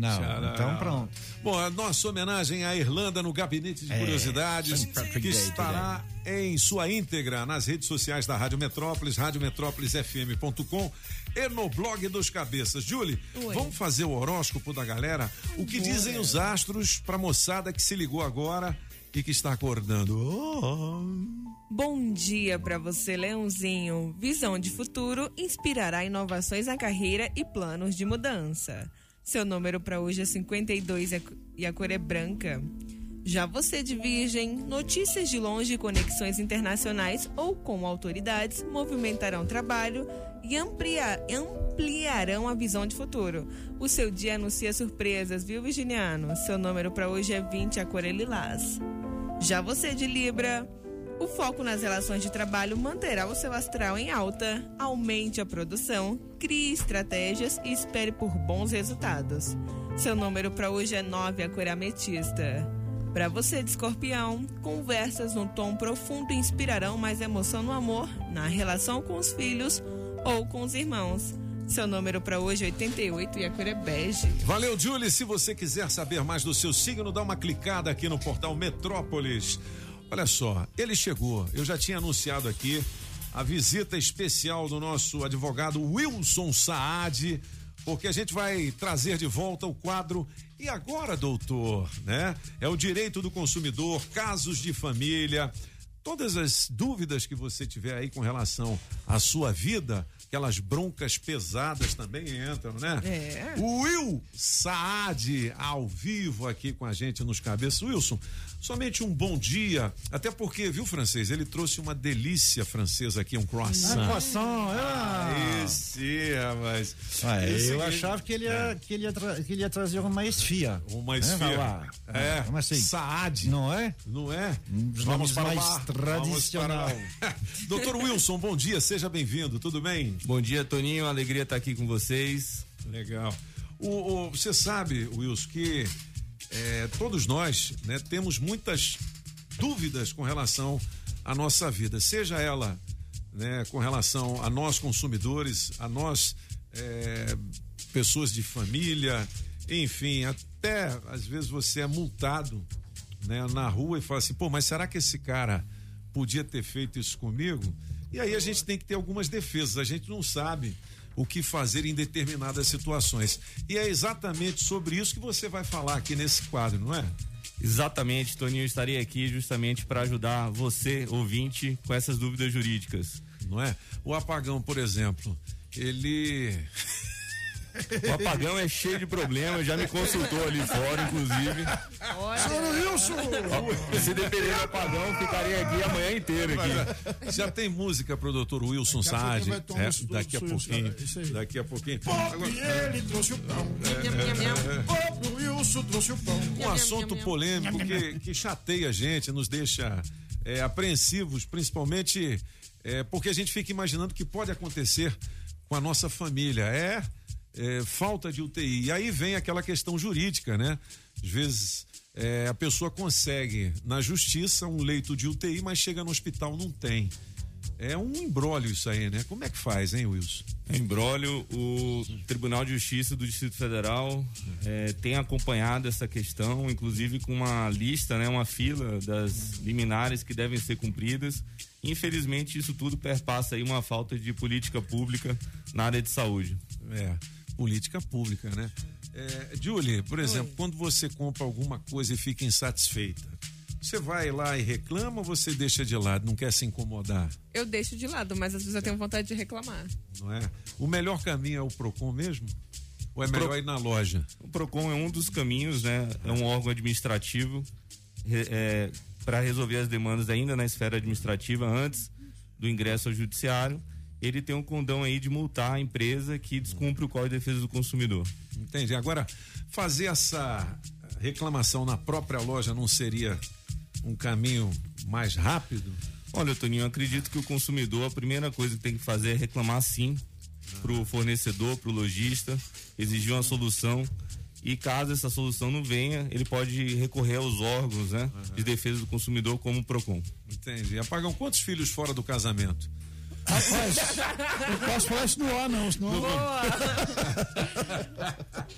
Então, pronto. Bom, a nossa homenagem à Irlanda no Gabinete de É, Curiosidades, que estará em sua íntegra nas redes sociais da Rádio Metrópolis, radiometrópolisfm.com e no blog dos Cabeças. Julie, Oi. vamos fazer o horóscopo da galera? O que Bora. dizem os astros pra moçada que se ligou agora e que está acordando? Oh. Bom dia para você, Leãozinho. Visão de futuro inspirará inovações na carreira e planos de mudança. Seu número para hoje é 52 e a- e a cor é branca. Já você de Virgem, notícias de longe conexões internacionais ou com autoridades movimentarão trabalho e amplia- ampliarão a visão de futuro. O seu dia anuncia surpresas, viu, Virginiano? Seu número para hoje é 20 e a cor é lilás. Já você de Libra, o foco nas relações de trabalho manterá o seu astral em alta, aumente a produção, crie estratégias e espere por bons resultados. Seu número para hoje é 9, a cor é ametista. Para você de escorpião, conversas no tom profundo inspirarão mais emoção no amor, na relação com os filhos ou com os irmãos. Seu número para hoje é 88 e a cor é bege. Valeu, Julie. Se você quiser saber mais do seu signo, dá uma clicada aqui no portal Metrópolis. Olha só, ele chegou. Eu já tinha anunciado aqui a visita especial do nosso advogado Wilson Saad, porque a gente vai trazer de volta o quadro E agora, doutor, né? É o direito do consumidor, casos de família, todas as dúvidas que você tiver aí com relação à sua vida, aquelas broncas pesadas também entram, né? É. O Will Saad ao vivo aqui com a gente nos cabeças. Wilson, somente um bom dia, até porque, viu, francês, ele trouxe uma delícia francesa aqui, um croissant. Um croissant, ah. Esse, rapaz. Ah, Esse eu aqui- achava que ele ia, que ele ia, tra- que ele ia trazer uma esfia. Uma É, esfia. lá. É, Como assim? Saad. Não é? Não é? Vamos para mais bar. tradicional. Vamos para o- Doutor Wilson, bom dia, seja bem-vindo, tudo bem? Bom dia, Toninho. Alegria estar aqui com vocês. Legal. O, o- você sabe, Wilson, que é, todos nós né, temos muitas dúvidas com relação à nossa vida, seja ela né, com relação a nós consumidores, a nós é, pessoas de família, enfim, até às vezes você é multado né, na rua e fala assim, pô, mas será que esse cara podia ter feito isso comigo? E aí a gente tem que ter algumas defesas, a gente não sabe o que fazer em determinadas situações. E é exatamente sobre isso que você vai falar aqui nesse quadro, não é? Exatamente, Toninho. Eu estarei aqui justamente para ajudar você, ouvinte, com essas dúvidas jurídicas. Não é? O apagão, por exemplo, ele. O apagão é cheio de problemas, já me consultou ali fora, inclusive. Senhor Wilson! Ó, Se depender do apagão, ficaria aqui a manhã inteira aqui. Já tem música pro doutor Wilson tomar É, daqui a pouquinho. aí. Daqui a pouquinho. Pop, ele trouxe o pão. Pop, o Wilson trouxe o pão. Um assunto polêmico que, que chateia a gente, nos deixa é, apreensivos, principalmente é, porque a gente fica imaginando o que pode acontecer com a nossa família. É, é, falta de UTI. E aí vem aquela questão jurídica, né? Às vezes é, a pessoa consegue na justiça um leito de UTI, mas chega no hospital não tem. É um embrólio isso aí, né? Como é que faz, hein, Wilson? Embrólio, o Tribunal de Justiça do Distrito Federal eh, tem acompanhado essa questão, inclusive com uma lista, né, uma fila das liminares que devem ser cumpridas. Infelizmente, isso tudo perpassa aí uma falta de política pública na área de saúde. É, política pública, né? É, Julie, por exemplo, quando você compra alguma coisa e fica insatisfeita, você vai lá e reclama ou você deixa de lado, não quer se incomodar, Eu deixo de lado, mas às vezes eu tenho vontade de reclamar. não é? O melhor caminho é o Procon mesmo? Ou é Pro- melhor ir na loja? O PROCON é um dos caminhos, né? É um órgão administrativo para resolver as demandas ainda na esfera administrativa antes do ingresso ao judiciário. Ele tem um condão aí de multar a empresa que descumpre o Código de Defesa do Consumidor. Entendi. Agora, fazer essa reclamação na própria loja não seria um caminho mais rápido? Olha, Toninho, eu acredito que o consumidor, a primeira coisa que tem que fazer é reclamar sim pro fornecedor, pro lojista, exigir uma solução. E caso essa solução não venha, ele pode recorrer aos órgãos né, de defesa do consumidor, como o PROCON. Entendi. Apagam quantos filhos fora do casamento? Rapaz, eu posso falar isso no ar, não, senão.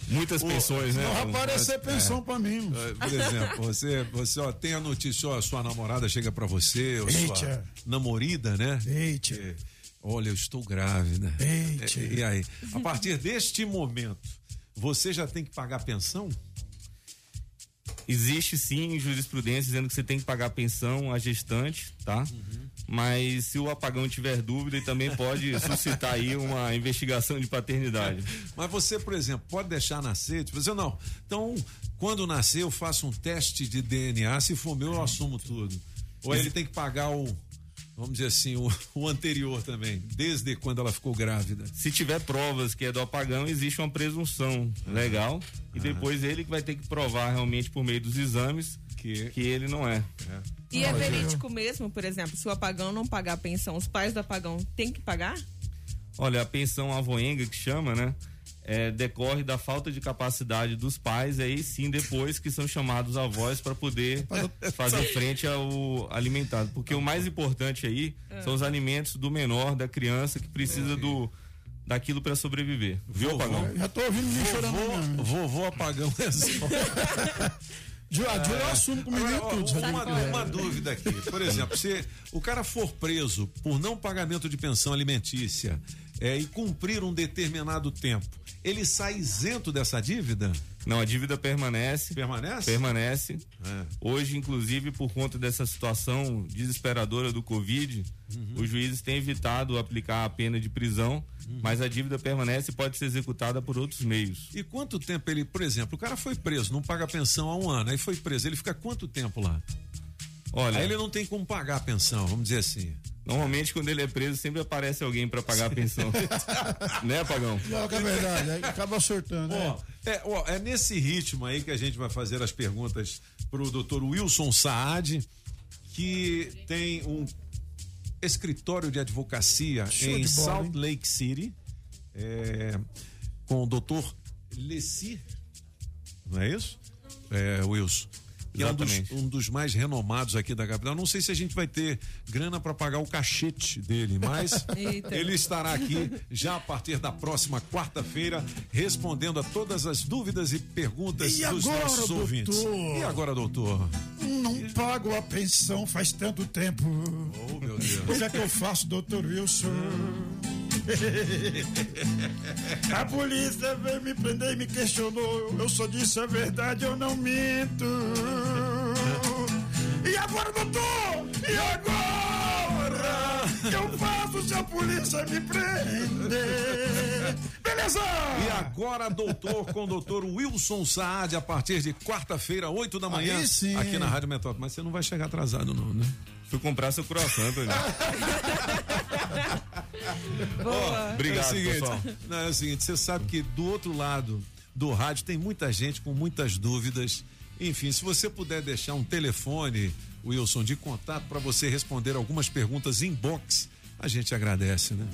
Muitas pensões, né? Não vai aparecer pensão pra mim. É, Por exemplo, você, você ó, tem a notícia, ó, sua namorada chega pra você, ou sua namorida, né? Eita. É, olha, eu estou grávida. Eita. É, e aí, a partir deste momento, você já tem que pagar pensão? Existe sim jurisprudência dizendo que você tem que pagar pensão à gestante, tá? Mas se o apagão tiver dúvida, ele também pode suscitar aí uma investigação de paternidade. Mas você, por exemplo, pode deixar nascer? Tipo, você não. Então, quando nascer, eu faço um teste de DNA. Se for meu, eu assumo tudo. Ou ele tem que pagar o, vamos dizer assim, o, o anterior também, desde quando ela ficou grávida. Se tiver provas que é do apagão, existe uma presunção legal e depois ele que vai ter que provar realmente por meio dos exames que, ele não é. E é verídico mesmo, por exemplo, se o apagão não pagar a pensão, os pais do apagão têm que pagar? Olha, a pensão avoenga que chama, né? É, decorre da falta de capacidade dos pais, aí sim depois que são chamados avós para poder fazer frente ao alimentado. Porque o mais importante aí É. são os alimentos do menor, da criança que precisa do daquilo para sobreviver. Viu, Vovô. Apagão? Já tô ouvindo ninguém chorando. Vovô, não. vovô apagão é só. Ju- A Ju eu assumo comigo Agora, tudo. uma, uma dúvida aqui. Por exemplo, se o cara for preso por não pagamento de pensão alimentícia é, e cumprir um determinado tempo, ele sai isento dessa dívida? Não, a dívida permanece. Permanece? Permanece. É. Hoje, inclusive, por conta dessa situação desesperadora do Covid, Uhum. os juízes têm evitado aplicar a pena de prisão, Uhum. mas a dívida permanece e pode ser executada por outros meios. E quanto tempo ele, por exemplo, o cara foi preso, não paga pensão há um ano, aí foi preso, ele fica quanto tempo lá? Olha, Aí ele não tem como pagar a pensão, vamos dizer assim. normalmente quando ele é preso sempre aparece alguém para pagar a pensão. né, Pagão? Não, que é verdade. Aí acaba sortando. Ó, né? é, ó, é nesse ritmo aí que a gente vai fazer as perguntas pro doutor Wilson Saad, que tem um escritório de advocacia Show em de bola, Salt hein? Lake City, é, com o doutor Lessi, não é isso? É, Wilson. Que é um dos, um dos mais renomados aqui da capital. Não sei se a gente vai ter grana para pagar o cachete dele, mas ele estará aqui já a partir da próxima quarta-feira, respondendo a todas as dúvidas e perguntas E dos agora, nossos ouvintes. doutor? E agora, doutor? Não pago a pensão faz tanto tempo. Oh, meu Deus. O que é que eu faço, doutor Wilson? A polícia veio me prender e me questionou. Eu só disse a verdade, eu não minto. E agora, doutor? E agora? Eu faço se a polícia me prender? Beleza! E agora, doutor, com o doutor Wilson Saad, a partir de quarta-feira, 8 da manhã, Aí sim. aqui na Rádio Metrópole. Mas você não vai chegar atrasado, não, né? Fui comprar seu croissant, Antônio. Boa. Obrigado, é o seguinte, pessoal. Não, é o seguinte, você sabe que do outro lado do rádio tem muita gente com muitas dúvidas. Enfim, se você puder deixar um telefone, Wilson, de contato para você responder algumas perguntas inbox, a gente agradece, né?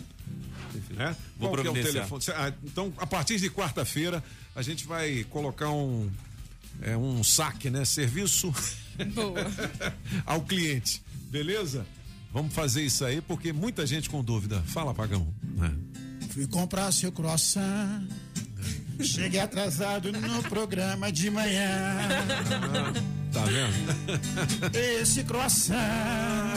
É? Vou Qual que é o providenciar. telefone? Ah, então, a partir de quarta-feira, a gente vai colocar um é, um saque, né? Serviço Boa. ao cliente, beleza? Vamos fazer isso aí porque muita gente com dúvida. Fala, Pagão. né? Fui comprar seu croissant. Cheguei atrasado no programa de manhã. Tá vendo? Esse croissant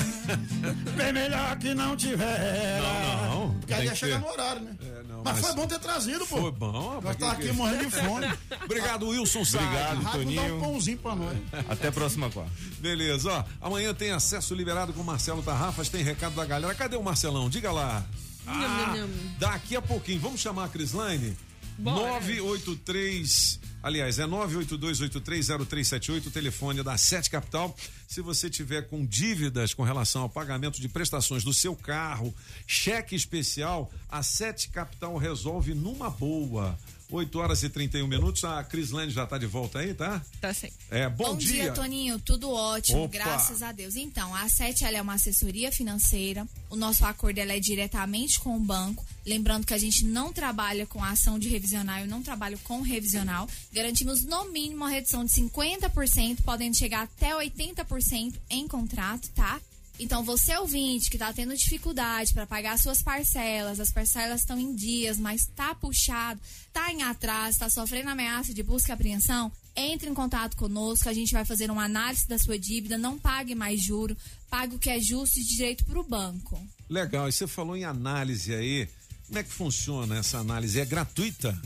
bem melhor que não tiver. Não, não, Porque aí ia que chegar no horário, né? É, não, mas, mas foi bom ter trazido, pô. Foi bom. Nós tá que- aqui morrendo de fome. Obrigado, Wilson Saad. Obrigado, não dá um Toninho. pãozinho pra nós. Até a próxima quarta. Beleza, ó. Amanhã tem acesso liberado com o Marcelo Tarrafas, tem recado da galera. Cadê o Marcelão? Diga lá. Ah, nham, nham. daqui a pouquinho. Vamos chamar a Crislaine? Bora. 983, aliás, é 982830378, o telefone da Sete Capital. Se você tiver com dívidas com relação ao pagamento de prestações do seu carro, cheque especial, a Sete Capital resolve numa boa. 8 horas e 31 minutos. A Crislane já tá de volta aí, tá? Tá sim. É, bom, Bom, dia. Toninho. Tudo ótimo, Opa. graças a Deus. Então, a Sete ela é uma assessoria financeira. O nosso acordo ela é diretamente com o banco. Lembrando que a gente não trabalha com ação de revisional, eu não trabalho com revisional. Garantimos no mínimo uma redução de 50%, podendo chegar até 80% em contrato, tá? Então, você ouvinte que está tendo dificuldade para pagar suas parcelas, as parcelas estão em dias, mas está puxado, está em atraso, está sofrendo ameaça de busca e apreensão, entre em contato conosco, a gente vai fazer uma análise da sua dívida, não pague mais juro, pague o que é justo e direito para o banco. Legal, e você falou em análise aí. Como é que funciona essa análise? É gratuita?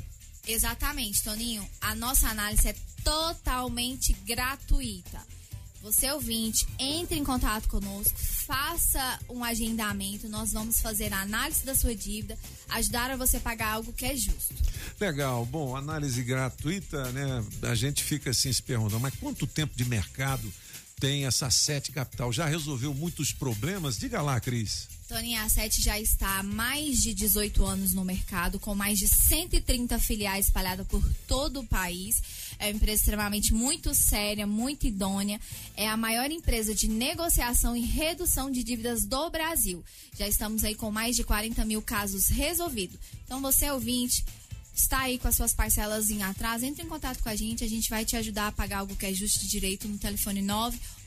Exatamente, Toninho. A nossa análise é totalmente gratuita. Você ouvinte, entre em contato conosco, faça um agendamento, nós vamos fazer a análise da sua dívida, ajudar a você pagar algo que é justo. Legal, bom, análise gratuita, né? A gente fica assim se perguntando, mas quanto tempo de mercado tem essa sete capital? Já resolveu muitos problemas? Diga lá, Cris. Toninho, a Sete já está há mais de 18 anos no mercado, com mais de 130 filiais espalhadas por todo o país. É uma empresa extremamente muito séria, muito idônea. É a maior empresa de negociação e redução de dívidas do Brasil. Já estamos aí com mais de 40 mil casos resolvidos. Então, você ouvinte, está aí com as suas parcelas em atraso, entre em contato com a gente, a gente vai te ajudar a pagar algo que é justo de direito no telefone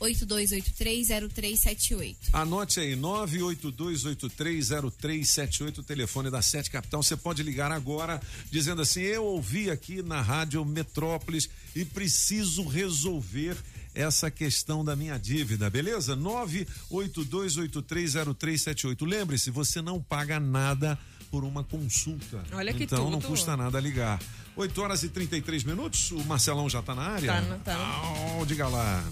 982830378. Anote aí, 982830378, o telefone da Sete Capital. Você pode ligar agora dizendo assim: Eu ouvi aqui na Rádio Metrópolis e preciso resolver essa questão da minha dívida, beleza? 982830378. Lembre-se, você não paga nada por uma consulta. Olha que então não tudo. custa nada ligar. 8 horas e 33 minutos, o Marcelão já tá na área? Tá, no- tá. Ah, diga lá.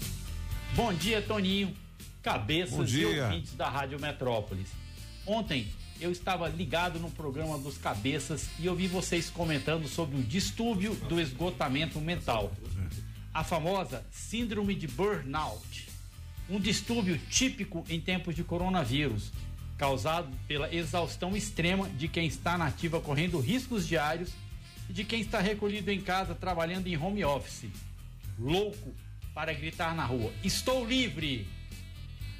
Bom dia, Toninho. Bom Cabeças e dia. ouvintes da Rádio Metrópolis. Ontem eu estava ligado no programa dos Cabeças e ouvi vocês comentando sobre o distúrbio do esgotamento mental. A famosa síndrome de burnout. Um distúrbio típico em tempos de coronavírus, causado pela exaustão extrema de quem está na ativa correndo riscos diários e de quem está recolhido em casa trabalhando em home office. Louco para gritar na rua: Estou livre!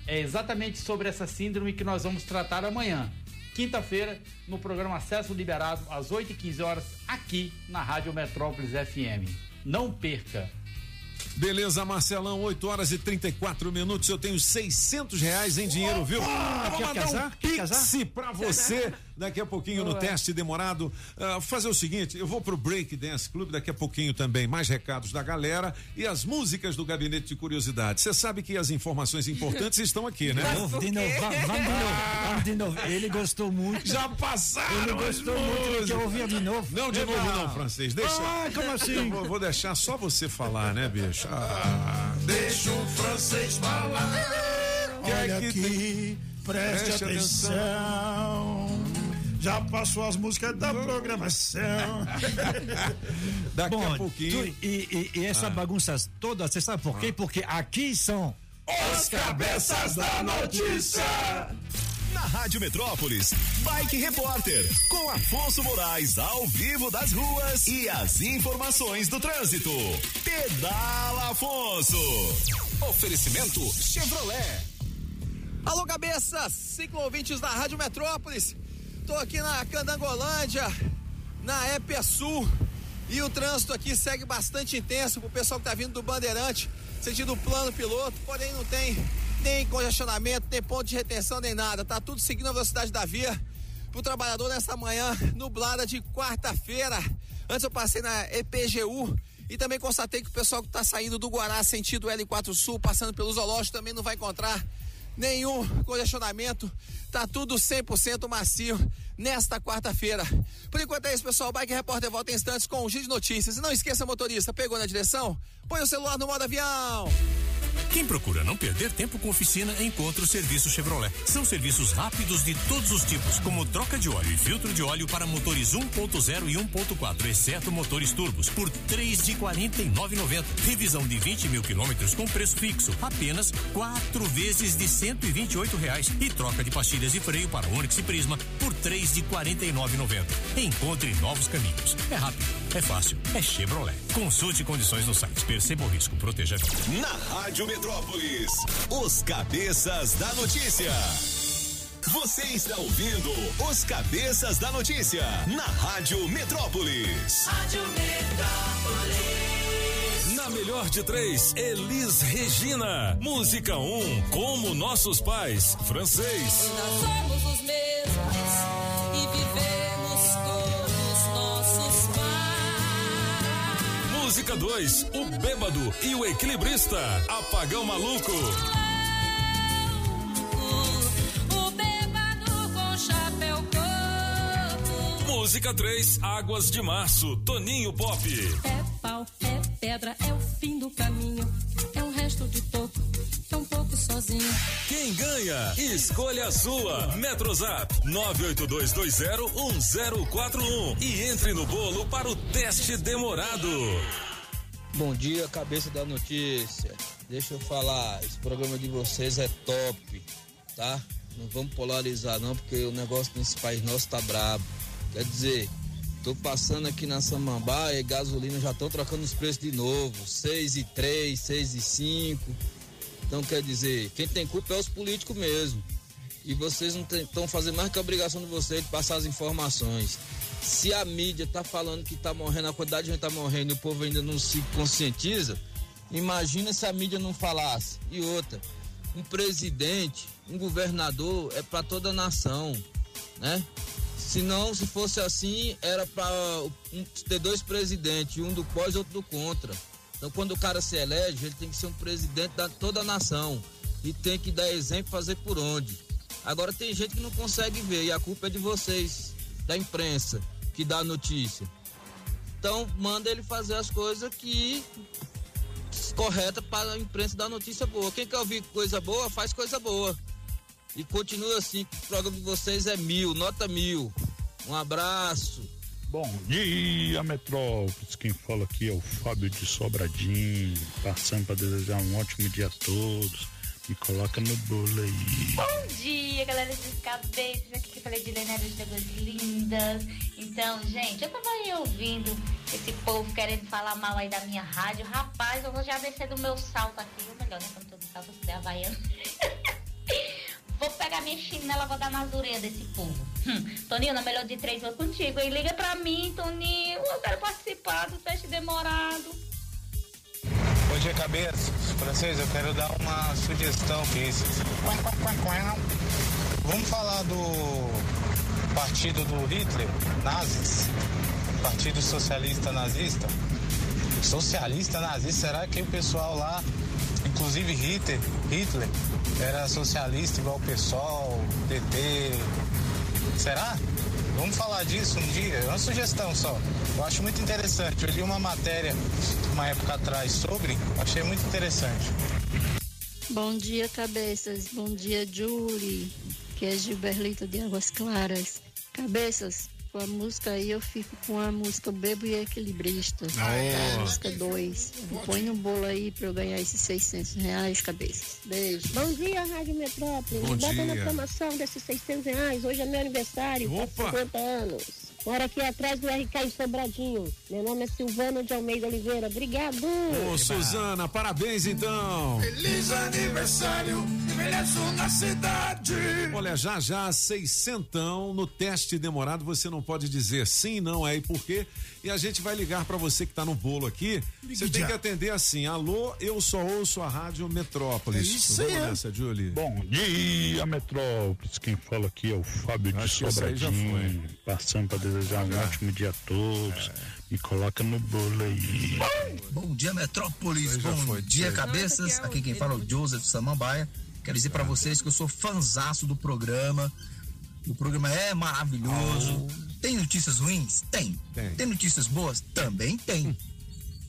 É exatamente sobre essa síndrome que nós vamos tratar amanhã, quinta-feira, no programa Acesso Liberado, às 8h15 horas, aqui na Rádio Metrópolis FM. Não perca! Beleza, Marcelão, 8 horas e 34 minutos. Eu tenho 600 reais em dinheiro, viu? Eu vou mandar casar? um pix pra você daqui a pouquinho no Boa. teste demorado. Ah, fazer o seguinte, eu vou pro Break Dance Club daqui a pouquinho também. Mais recados da galera e as músicas do Gabinete de Curiosidade. Você sabe que as informações importantes estão aqui, né? De novo, de novo, va- vamos de novo, vamos de novo. Ele gostou muito. Já passaram Ele as gostou muito, ele quer músicas. ouvir de novo. Não, de novo não, francês. Deixa. Ah, como assim? Eu vou, vou deixar só você falar, né, bicho? Ah, deixa o francês falar. Olha aqui, preste, Preste atenção. Já passou as músicas da programação. Daqui Bom, a pouquinho. tu- e, e- e essa Ah. bagunça toda, você sabe por quê? Porque aqui são Os cabeças da notícia. Na Rádio Metrópolis, Bike Repórter, com Afonso Moraes ao vivo das ruas e as informações do trânsito. Pedala Afonso. Oferecimento Chevrolet. Alô, cabeças, ciclo ouvintes da Rádio Metrópolis. Tô aqui na Candangolândia, na Épia Sul. E o trânsito aqui segue bastante intenso pro pessoal que tá vindo do Bandeirante, sentido plano piloto, porém não tem nem congestionamento, nem ponto de retenção, nem nada. Tá tudo seguindo a velocidade da via pro trabalhador nessa manhã nublada de quarta-feira. Antes eu passei na EPGU e também constatei que o pessoal que tá saindo do Guará sentido L4 Sul, passando pelo zoológico, também não vai encontrar nenhum congestionamento, tá tudo 100% macio nesta quarta-feira. Por enquanto é isso, pessoal. Bike Repórter volta em instantes com o Giro de Notícias. E não esqueça, motorista, pegou na direção? Põe o celular no modo avião. Quem procura não perder tempo com oficina, encontra o serviço Chevrolet. São serviços rápidos de todos os tipos, como troca de óleo e filtro de óleo para motores 1.0 e 1.4, exceto motores turbos, por três de 49,90. Revisão de 20 mil quilômetros com preço fixo, apenas quatro vezes de 128 reais. E troca de pastilhas de freio para Onix e Prisma por três de 49,90. Encontre novos caminhos. É rápido, é fácil, é Chevrolet. Consulte condições no site. Perceba o risco, proteja a vida. Na Rádio Metrópolis, os cabeças da notícia. Você está ouvindo os cabeças da notícia na Rádio Metrópolis. Rádio Metrópolis. Na melhor de três, Elis Regina. Música 1, um, como nossos pais. Francês. Nós somos os mesmos e vivemos Música 2, o bêbado e o equilibrista. Apagão maluco. O. Música 3, Águas de Março. Toninho Pop. É pau, é pedra, é o fim do caminho. É um resto de toco, é um pouco sozinho. Quem ganha? Escolha a sua. Metrozap 982201041 e entre no bolo para o teste demorado. Bom dia, cabeça da notícia. Deixa eu falar, esse programa de vocês é top, tá? Não vamos polarizar não, porque o negócio nesse país nosso tá brabo. Quer dizer, tô passando aqui na Samambaia e gasolina já estão trocando os preços de novo. 6 e 3, 6 e 5. Então quer dizer, quem tem culpa é os políticos mesmo. E vocês não estão fazendo mais que a obrigação de vocês de passar as informações. Se a mídia tá falando que tá morrendo, a quantidade de gente tá morrendo e o povo ainda não se conscientiza, imagina se a mídia não falasse. E outra, um presidente, um governador é para toda a nação, né? Se não, se fosse assim, era para ter dois presidentes, um do pós e outro do contra. Então, quando o cara se elege, ele tem que ser um presidente da toda a nação e tem que dar exemplo fazer por onde. Agora tem gente que não consegue ver e a culpa é de vocês, da imprensa, que dá a notícia. Então, manda ele fazer as coisas que correta para a imprensa dar notícia boa. Quem quer ouvir coisa boa, faz coisa boa. E continua assim, o programa de vocês é mil, nota mil. Um abraço. Bom dia, Metrópolis. Quem fala aqui é o Fábio de Sobradinho, passando para desejar um ótimo dia a todos. Me coloca no bolo aí. Bom dia, galera dos cabeças. Aqui que eu falei de Leonardo de Águas Lindas. Então, gente, eu tava aí ouvindo esse povo querendo falar mal aí da minha rádio. Rapaz, eu vou já descer do meu salto aqui. Ou melhor, né? Tô de salto, eu sou havaiano. vou pegar minha chinela, vou dar nas orelhas desse povo. Hum, Toninho, na melhor de três, vou contigo. E liga pra mim, Toninho. Eu quero participar do teste demorado. Bom dia, cabeça. Francês, eu quero dar uma sugestão aqui. Vamos falar do partido do Hitler, nazis. Partido Socialista Nazista. Socialista nazista, será que o pessoal lá, inclusive Hitler, Hitler era socialista igual o PSOL, PT? Será? Vamos falar disso um dia? É uma sugestão só. Eu acho muito interessante. Eu li uma matéria uma época atrás sobre, achei muito interessante. Bom dia, cabeças. Bom dia, Julie. Que é Gilberlito de Águas Claras. Cabeças, com a música aí eu fico com a música Bebo e Equilibrista. Aê. A música 2. Põe no bolo aí pra eu ganhar esses 600 reais, cabeças. Beijo. Bom dia, Rádio Metrópole. Bom Bota na dia. promoção desses 600 reais. Hoje é meu aniversário, Opa. 50 anos. Moro aqui atrás do RK em Sobradinho. Meu nome é Silvana de Almeida Oliveira. Obrigado. Ô, Suzana, parabéns então. Feliz aniversário, envelheço na cidade. Olha, já já, seiscentão no teste demorado, você não pode dizer sim, não, é e por quê? E a gente vai ligar pra você que tá no bolo aqui. Você tem já. que atender assim, alô, eu só ouço a rádio Metrópolis. É isso Vamos aí, é. nessa, Julie. Bom dia, Metrópolis. Quem fala aqui é o Fábio de Sobradinho, passando para desejar um ótimo dia a todos. Me coloca no bolo aí. Bom dia, Metrópolis. Bom foi, dia, já. cabeças. Aqui quem fala é o Joseph Samambaia. Quero dizer pra vocês que eu sou fanzaço do programa. O programa é maravilhoso. Tem notícias ruins? Tem. Tem. notícias boas? Também tem.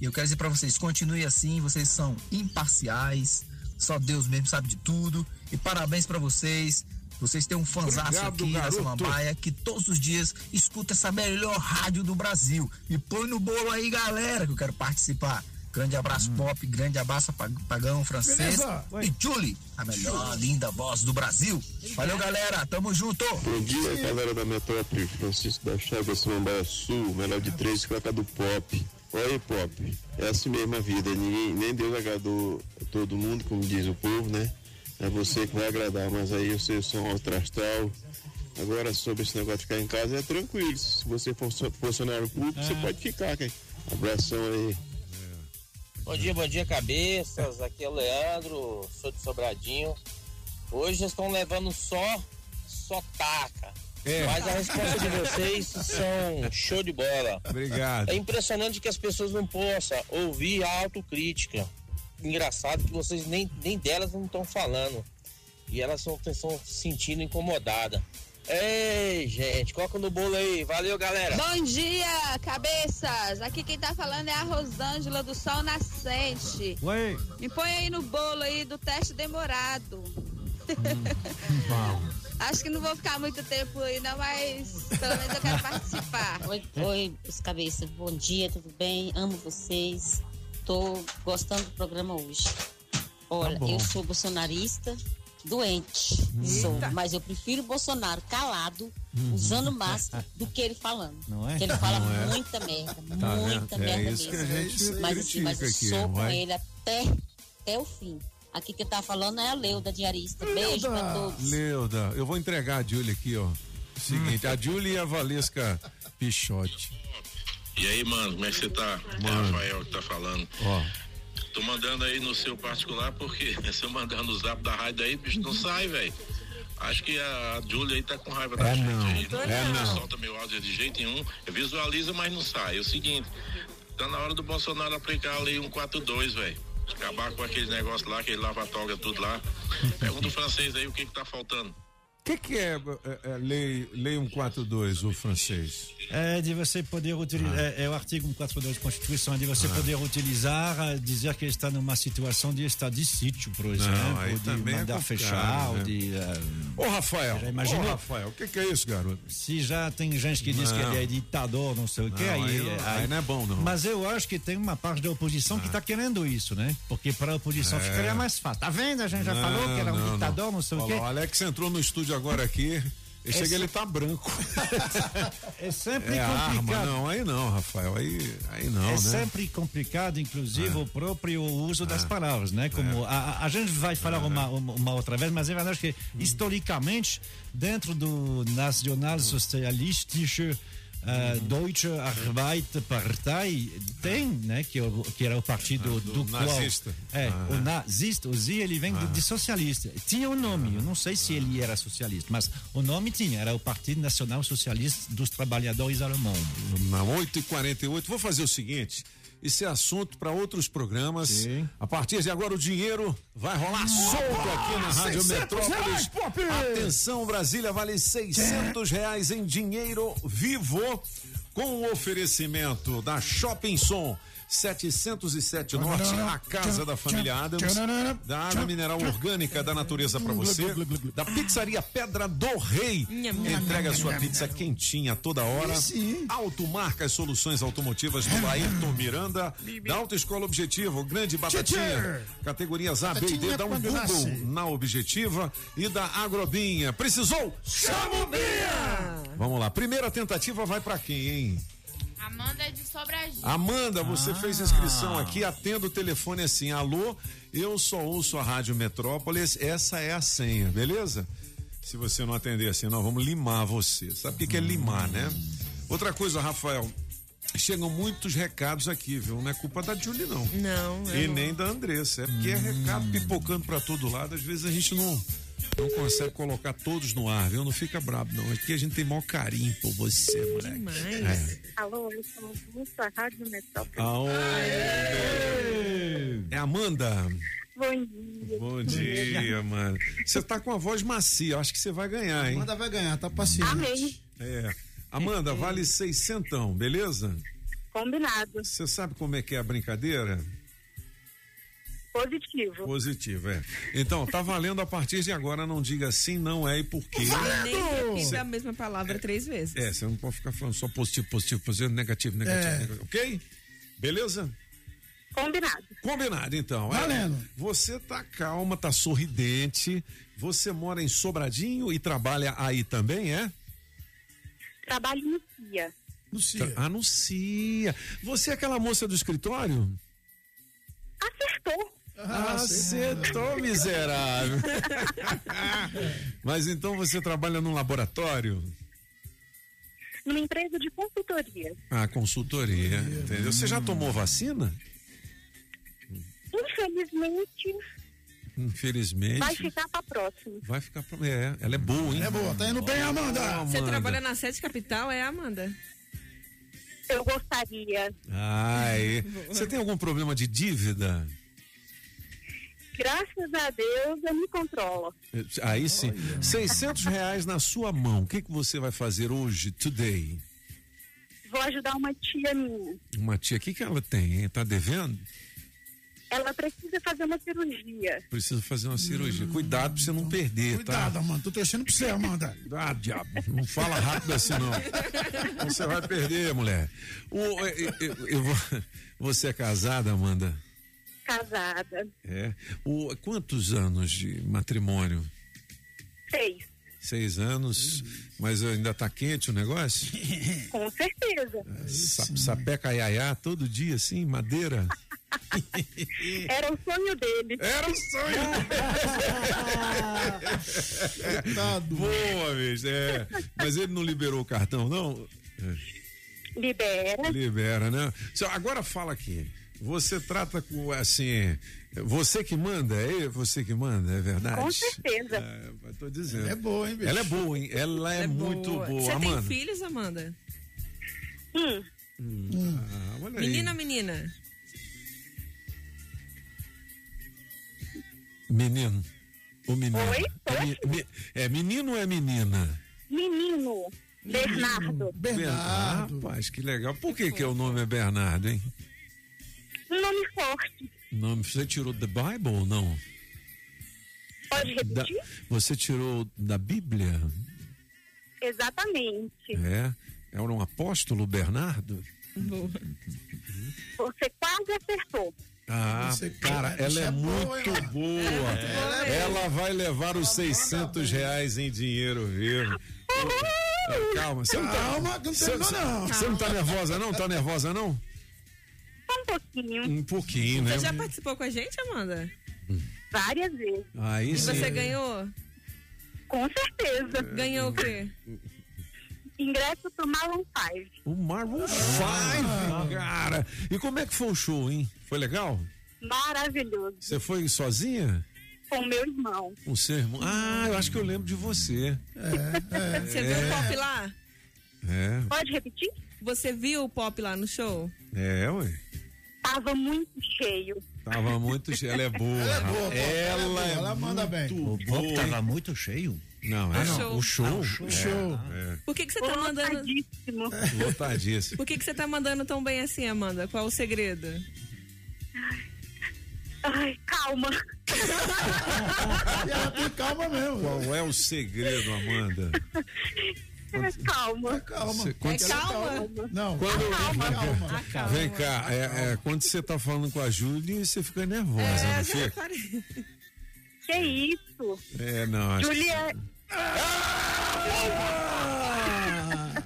E eu quero dizer pra vocês, continue assim, vocês são imparciais. Só Deus mesmo sabe de tudo. E parabéns pra vocês. Vocês têm um fanzaço aqui na garoto. Samambaia que todos os dias escuta essa melhor rádio do Brasil. Me põe no bolo aí, galera, que eu quero participar. Grande abraço, Pop. Grande abraço, Pag- Pagão Francês. Beleza. E Julie, a melhor, linda voz do Brasil. Valeu, galera. Tamo junto. Bom dia, galera da Metrópole. Francisco da Chaga, Samambaia Sul, menor de três, coloca do Pop. Olha aí, Pop. É assim mesmo a vida. Ninguém, nem Deus agradou todo mundo, como diz o povo, né? É você que vai agradar, mas aí é só um outro astral. Agora, sobre esse negócio de ficar em casa, é tranquilo. Se você for funcionário público, você pode ficar, cara. Abração aí. Bom dia, bom dia, cabeças. Aqui é o Leandro, sou de Sobradinho. Hoje vocês estão levando só, só taca. É. Mas a resposta de vocês são show de bola. Obrigado. É impressionante que as pessoas não possam ouvir a autocrítica. Engraçado que vocês nem, nem delas não estão falando. E elas estão se sentindo incomodadas. Ei, gente, coloca no bolo aí. Valeu, galera. Bom dia, cabeças! Aqui quem tá falando é a Rosângela do Sol Nascente. Oi. Me põe aí no bolo aí do teste demorado. Acho que não vou ficar muito tempo aí, não, mas pelo menos eu quero participar. Oi, oi, os cabeças. Bom dia, tudo bem? Amo vocês. Tô gostando do programa hoje. Olha, bom. eu sou bolsonarista doente, sou, mas eu prefiro o Bolsonaro calado, Uhum. usando máscara, do que ele falando. Não é? Porque ele fala Não é. muita merda, Tá muita vendo? É merda isso que a mesmo. gente mas assim, mas eu aqui, sou com é? ele até, até o fim. Aqui que tá falando é a Leuda, diarista. Beijo pra todos. Leuda, eu vou entregar a Julie aqui, ó. Seguinte, a Julie e a Valesca Pichote. E aí, mano, como é que você tá? É Rafael que tá falando. Ó. Tô mandando aí no seu particular porque se eu mandar no zap da rádio aí, bicho, não sai, velho. Acho que a Júlia aí tá com raiva da É gente não, aí. é não. solta meu áudio de jeito nenhum. Visualiza, mas não sai. É o seguinte, tá na hora do Bolsonaro aplicar a lei 142, velho. Acabar com aquele negócio lá, aquele lava-toga, tudo lá. Pergunta o francês aí o que que tá faltando. O que, que é, é, é lei, lei 142, o francês? É de você poder utilizar, é, é o artigo 142 da Constituição, é de você Ah. poder utilizar, eh, dizer que está numa situação de estado de sítio, por exemplo, aí de também é mandar complicado, fechar, ou né? de. eh, Ô, Rafael, já imaginou? ô, Rafael, o que, que é isso, garoto? Se já tem gente que diz Não. que ele é ditador, não sei o que, Não, aí, aí não- aí não é bom, não. Mas eu acho que tem uma parte da oposição que está querendo isso, né? Porque para a oposição É. ficaria mais fácil. Tá vendo? A gente já Não, falou que era um não, ditador, não, sei o quê. O Alex entrou no estúdio agora aqui. E É chega, só- ele tá branco. É sempre é complicado. arma, não, aí não, Rafael, aí, aí não, é né? sempre complicado, inclusive, o próprio uso das É. palavras, né? Como a, a- a gente vai falar uma, uma, uma outra vez, mas é verdade que historicamente dentro do nacionalsocialistische uh, Deutsche Arbeiterpartei tem, né? Que, é o- que era o partido do, qual nazista. é Ah. o nazista, o Z ele vem de, de socialista. Tinha um nome, eu não sei se ele era socialista, mas o nome tinha, era o Partido Nacional Socialista dos Trabalhadores Alemães. Na 8h48, vou fazer o seguinte. Isso é assunto para outros programas. A partir de agora, o dinheiro vai rolar solto aqui na Rádio 600 Metrópolis. reais! Atenção, Brasília, vale 600 reais em dinheiro vivo com o oferecimento da Shopping Som. 707 Norte, a casa da família Adams, da água mineral orgânica da natureza para você, da pizzaria Pedra do Rei, entrega a sua pizza quentinha toda hora, Automarcas Soluções Automotivas do Ayrton Miranda, da Autoescola Objetivo, Grande Batatinha, categorias A, B e D, dá um Google na Objetiva e da Agrobinha. Precisou? Chama o Bia! Vamos lá, primeira tentativa vai para quem, hein? Amanda de Sobradinho. Amanda, você fez inscrição aqui, atenda o telefone assim, alô, eu só ouço a Rádio Metrópolis, essa é a senha, beleza? Se você não atender assim, nós vamos limar você. Sabe o que, que é limar, né? Outra coisa, Rafael, chegam muitos recados aqui, viu? Não é culpa da Julie, não. Não, E é não. nem da Andressa, é porque é recado pipocando pra todo lado, às vezes a gente não não consegue colocar todos no ar, viu? Não fica brabo, não. Aqui a gente tem maior carinho por você, moleque. É. Alô, eu sou muito a Rádio Metrópole. Aê! É Amanda? Bom dia. Bom dia, mano. Você tá com a voz macia, acho que você vai ganhar, hein? Amanda vai ganhar, tá paciente. Amém. É. Amanda, vale seiscentão, beleza? Combinado. Você sabe como é que é a brincadeira? Positivo. Positivo, é. Então, tá valendo a partir de agora, não diga sim, não é e por quê. Nem repita Cê- a mesma palavra três vezes. É, você não pode ficar falando só positivo, positivo, positivo, negativo, negativo, É. negativo. Ok? Beleza? Combinado. Combinado, então. É. Valendo. Você tá calma, tá sorridente. Você mora em Sobradinho e trabalha aí também, é? Trabalho no CIA. Tra- Anuncia. Você é aquela moça do escritório? Acertou. Acertou, miserável. Mas então você trabalha num laboratório? Numa empresa de consultoria. Ah, consultoria, entendeu? Você já tomou vacina? Infelizmente, Infelizmente. vai ficar pra próxima. Vai ficar pra... É, ela é boa, hein? É boa, tá indo bem, Amanda. Você trabalha na sede capital, é, Amanda? Eu gostaria. Ai, você tem algum problema de dívida? Graças a Deus, eu me controlo. Aí sim. 600 reais na sua mão. O que, que você vai fazer hoje, today? Vou ajudar uma tia minha. Uma tia, o que, que ela tem, hein? Tá devendo? Ela precisa fazer uma cirurgia. Precisa fazer uma cirurgia. Cuidado pra você não perder, Cuidado, tá? Amanda. Tô torcendo pra você, Amanda. Ah, diabo. Não fala rápido assim, não. Você vai perder, mulher. O, eu, eu- eu você é casada, Amanda? Casada. É. O, quantos anos de matrimônio? Seis. Seis anos, mas ainda tá quente o negócio? Com certeza. Sa- Sapeca iaiá todo dia, assim, madeira? Era o sonho dele. Era o sonho Boa, bicho. É. Mas ele não liberou o cartão, não? Libera. Libera, né? Agora fala aqui. Você trata com assim. Você que manda, é você que manda, é verdade? Com certeza. É, tô dizendo. Ela é boa, hein, bicho? Ela é boa, hein? Ela é, muito boa. Você Amanda. tem filhos, Amanda? Hum. Ah, olha aí. Menina ou menina? Menino. O menino. Oi? É, mi- mi- é menino ou é menina? Menino. Bernardo. Ah, rapaz, que legal. Por que, que o nome é Bernardo, hein? Nome forte. Nome, você tirou da Bible ou não? Pode Da- repetir? você tirou da Bíblia? Exatamente. É. Era um apóstolo Bernardo? Você quase acertou. Ah, cara, ela é muito boa. Ela vai levar os 600 reais em dinheiro vivo. Calma, você não tá, Calma, que não não. você não tá nervosa, não? Tá nervosa, não? Um pouquinho. Um pouquinho, né? Você já participou com a gente, Amanda? Várias vezes. Aí E sim. você ganhou? Com certeza. Ganhou o quê? Ingresso pro Malon 5. O Marvel 5, cara. E como é que foi o show, hein? Foi legal? Maravilhoso. Você foi sozinha? Com meu irmão. Com seu irmão? Ah, eu acho que eu lembro de você. Você viu o pop lá? É, Pode repetir? Você viu o pop lá no show? é, ué. Tava muito cheio. Tava muito cheio. Ela é boa. Ela é boa, pô. Ela é Ela, é ela manda bem. O boa. tava muito cheio. Não, é Ah, show. o show. Ah, o show. É, Show. é. Por que, que você tá mandando. Lotadíssimo. Lotadíssimo. Por que, que você tá mandando tão bem assim, Amanda? Qual o segredo? Ai, calma. E ela tem calma mesmo. Qual é o segredo, Amanda? Calma. Calma. Você- quando É calma? Não, Quando- calma. calma. Vem cá, é, é, quando você tá falando com a Júlia, você fica nervosa, É, não fica? Que isso? É, não, acho que... Julia.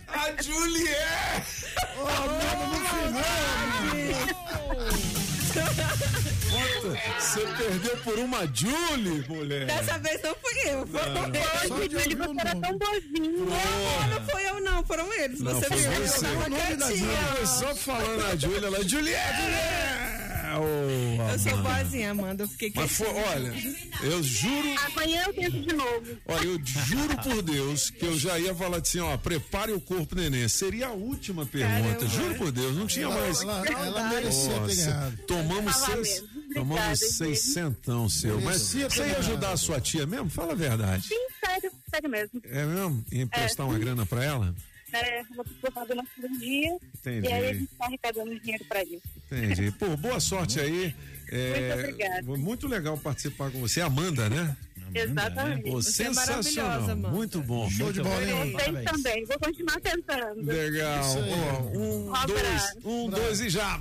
A Juliette! Você perdeu por uma Julie, mulher. Dessa vez não fui eu, foram eles. Só de Ele ouvir o você era tão boazinho. Não, não foi eu, não, foram eles. Não, você foi viu? Eu tava O quietinha. Só falando a Júlia, ela, Juliette! Juliette! Ô, Eu sou boazinha, Amanda. Eu fiquei Mas foi, olha, eu juro, Amanhã eu tento de novo. olha, eu juro por Deus que eu já ia falar assim, ó, prepare o corpo, neném. Seria a última pergunta, Caramba. juro por Deus, não tinha mais. Ela, ela merecia ter ganhado. tomamos seis, mesmo. Obrigada, tomamos seiscentão seu. Mas ter você ia ajudar a sua tia mesmo? Fala a verdade. Sim, sério, sério mesmo. É mesmo? Ia emprestar uma grana pra ela? É, vou fazer uma cirurgia. Entendi. E aí a gente tá arrecadando dinheiro pra isso. Entendi. Pô, boa sorte aí. É, Muito obrigada. Muito legal participar com você. Amanda, né? Exatamente. Pô, Você é sensacional. Amanda. muito bom. Show de bola, hein? Vocês também. Vou continuar tentando. Legal. Ó, um, Um dois, abraço. um, dois e já.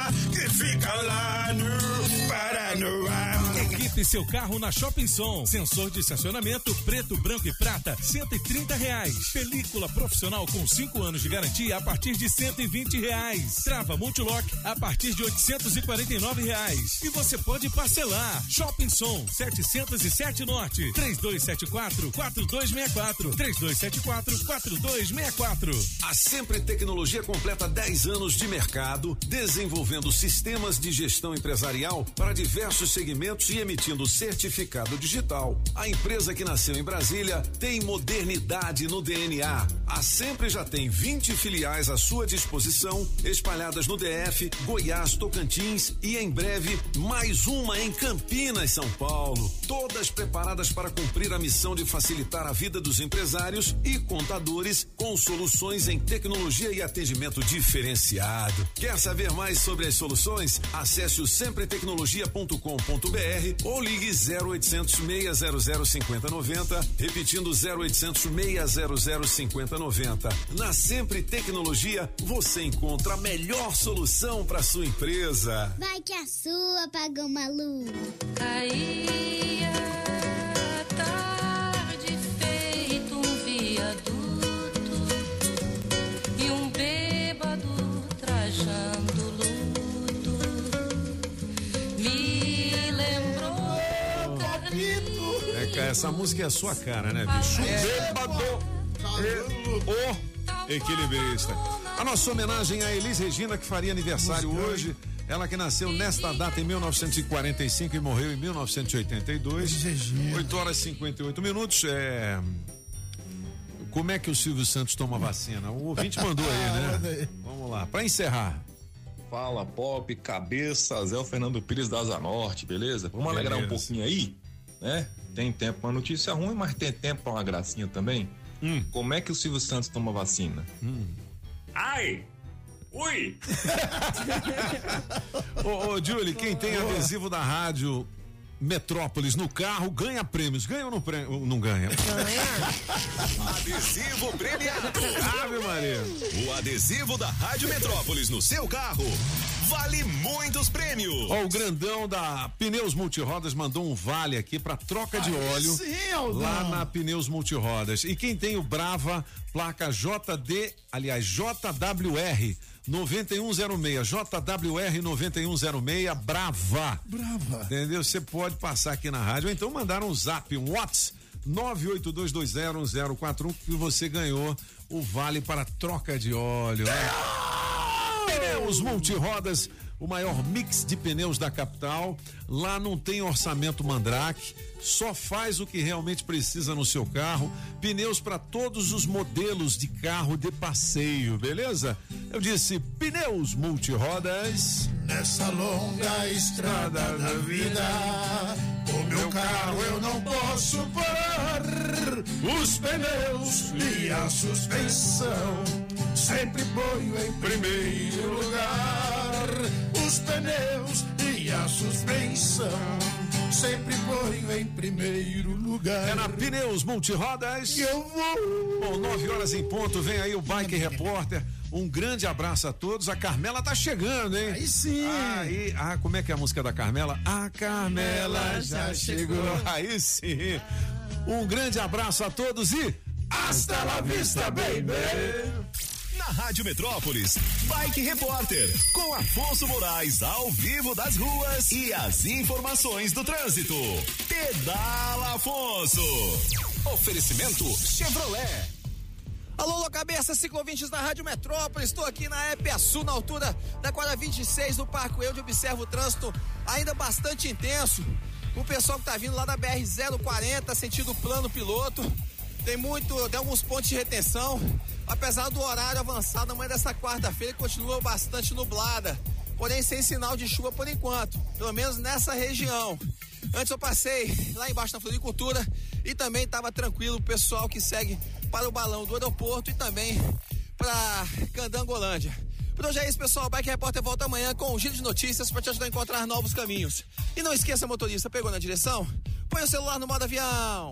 que fica lá no Paranoá. Equipe seu carro na Shopping Som. Sensor de estacionamento preto, branco e prata, 130 reais. Película profissional com 5 anos de garantia a partir de 120 reais. Trava Multilock a partir de 849 reais. E você pode parcelar. Shopping Som 707 Norte 3274 4264 3274 4264. A Sempre Tecnologia completa 10 anos de mercado, desenvolvendo sistemas de gestão empresarial para diversos segmentos e emitindo certificado digital. A empresa que nasceu em Brasília tem modernidade no DNA. A Sempre já tem 20 filiais à sua disposição, espalhadas no DF, Goiás, Tocantins e em breve mais uma em Campinas, São Paulo. Todas preparadas para cumprir a missão de facilitar a vida dos empresários e contadores com soluções em tecnologia e atendimento diferenciado. Quer saber mais sobre as soluções? Acesse o sempretecnologia.com.br ou ligue 0800 600 5090, repetindo 0800 600 5090. Na Sempre Tecnologia, você encontra a melhor solução para sua empresa. Vai que a sua pagou maluco. Aí à essa música é a sua cara, né, bicho? Bêbado. O equilibrista. A nossa homenagem a Elis Regina, que faria aniversário hoje. Ela que nasceu nesta data em 1945 e morreu em 1982. 8 horas e 58 minutos. É... Como é que o Silvio Santos toma vacina? O ouvinte mandou aí, né? Vamos lá, para encerrar. Fala Pop, cabeça, Zé o Fernando Pires da Asa Norte, beleza? Vamos alegrar um pouquinho aí, né? Tem tempo pra notícia ruim, mas tem tempo pra uma gracinha também. Hum. Como é que o Silvio Santos toma vacina? Ai! Ui! Ô, ô Julie, quem tem adesivo da rádio Metrópolis no carro ganha prêmios. Ganha ou não, não ganha? Adesivo premiado. Ave Maria. O adesivo da Rádio Metrópolis no seu carro vale muitos prêmios. Ó, o grandão da Pneus Multirodas mandou um vale aqui pra troca de Aí óleo sim, Aldão. lá na Pneus Multirodas. E quem tem o Brava, placa JD, aliás, JWR 9106, JWR 9106, Brava. Brava. Entendeu? Você pode passar aqui na rádio ou então mandar um zap, um WhatsApp 982201041 que você ganhou o vale para troca de óleo. né? Pneus Multirodas, o maior mix de pneus da capital. Lá não tem orçamento Mandrake, só faz o que realmente precisa no seu carro. Pneus para todos os modelos de carro de passeio, beleza? Eu disse Pneus Multirodas. Nessa longa estrada da vida, o meu carro eu não posso parar. Os pneus e a suspensão sempre ponho em primeiro lugar. Os pneus e a suspensão sempre ponho em primeiro lugar. É na Pneus Multirodas. Que eu vou. Bom, nove horas em ponto, vem aí o Bike Repórter. Um grande abraço a todos. A Carmela tá chegando, hein? Aí sim. Aí, ah, como é que é a música da Carmela? A Carmela já chegou. Aí sim. Um grande abraço a todos e hasta la vista, baby. Rádio Metrópolis, Bike Repórter, com Afonso Moraes ao vivo das ruas e as informações do trânsito. Pedala Afonso. Oferecimento Chevrolet. Alô, alô, cabeça, ciclovintes da Rádio Metrópole. Estou aqui na EPSU, na altura da quadra 26 do Parque onde observo o trânsito ainda bastante intenso. O pessoal que tá vindo lá da BR-040, sentido plano piloto. Tem muito, tem alguns pontos de retenção. Apesar do horário avançado, amanhã dessa quarta-feira continua bastante nublada. Porém, sem sinal de chuva por enquanto. Pelo menos nessa região. Antes eu passei lá embaixo na floricultura e também estava tranquilo o pessoal que segue para o balão do aeroporto e também para Candangolândia. Por hoje é isso, pessoal. O Bike Repórter volta amanhã com um giro de notícias para te ajudar a encontrar novos caminhos. E não esqueça, motorista, pegou na direção? Põe o celular no modo avião.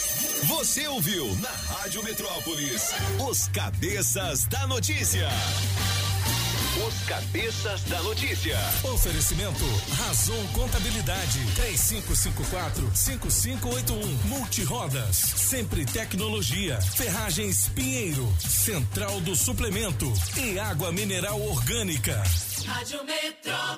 Você ouviu na Rádio Metrópolis os cabeças da notícia. Os cabeças da notícia. Oferecimento Razon Contabilidade 3554-5581 Multirodas Sempre Tecnologia Ferragens Pinheiro Central do Suplemento e Água Mineral Orgânica Rádio Metrópolis.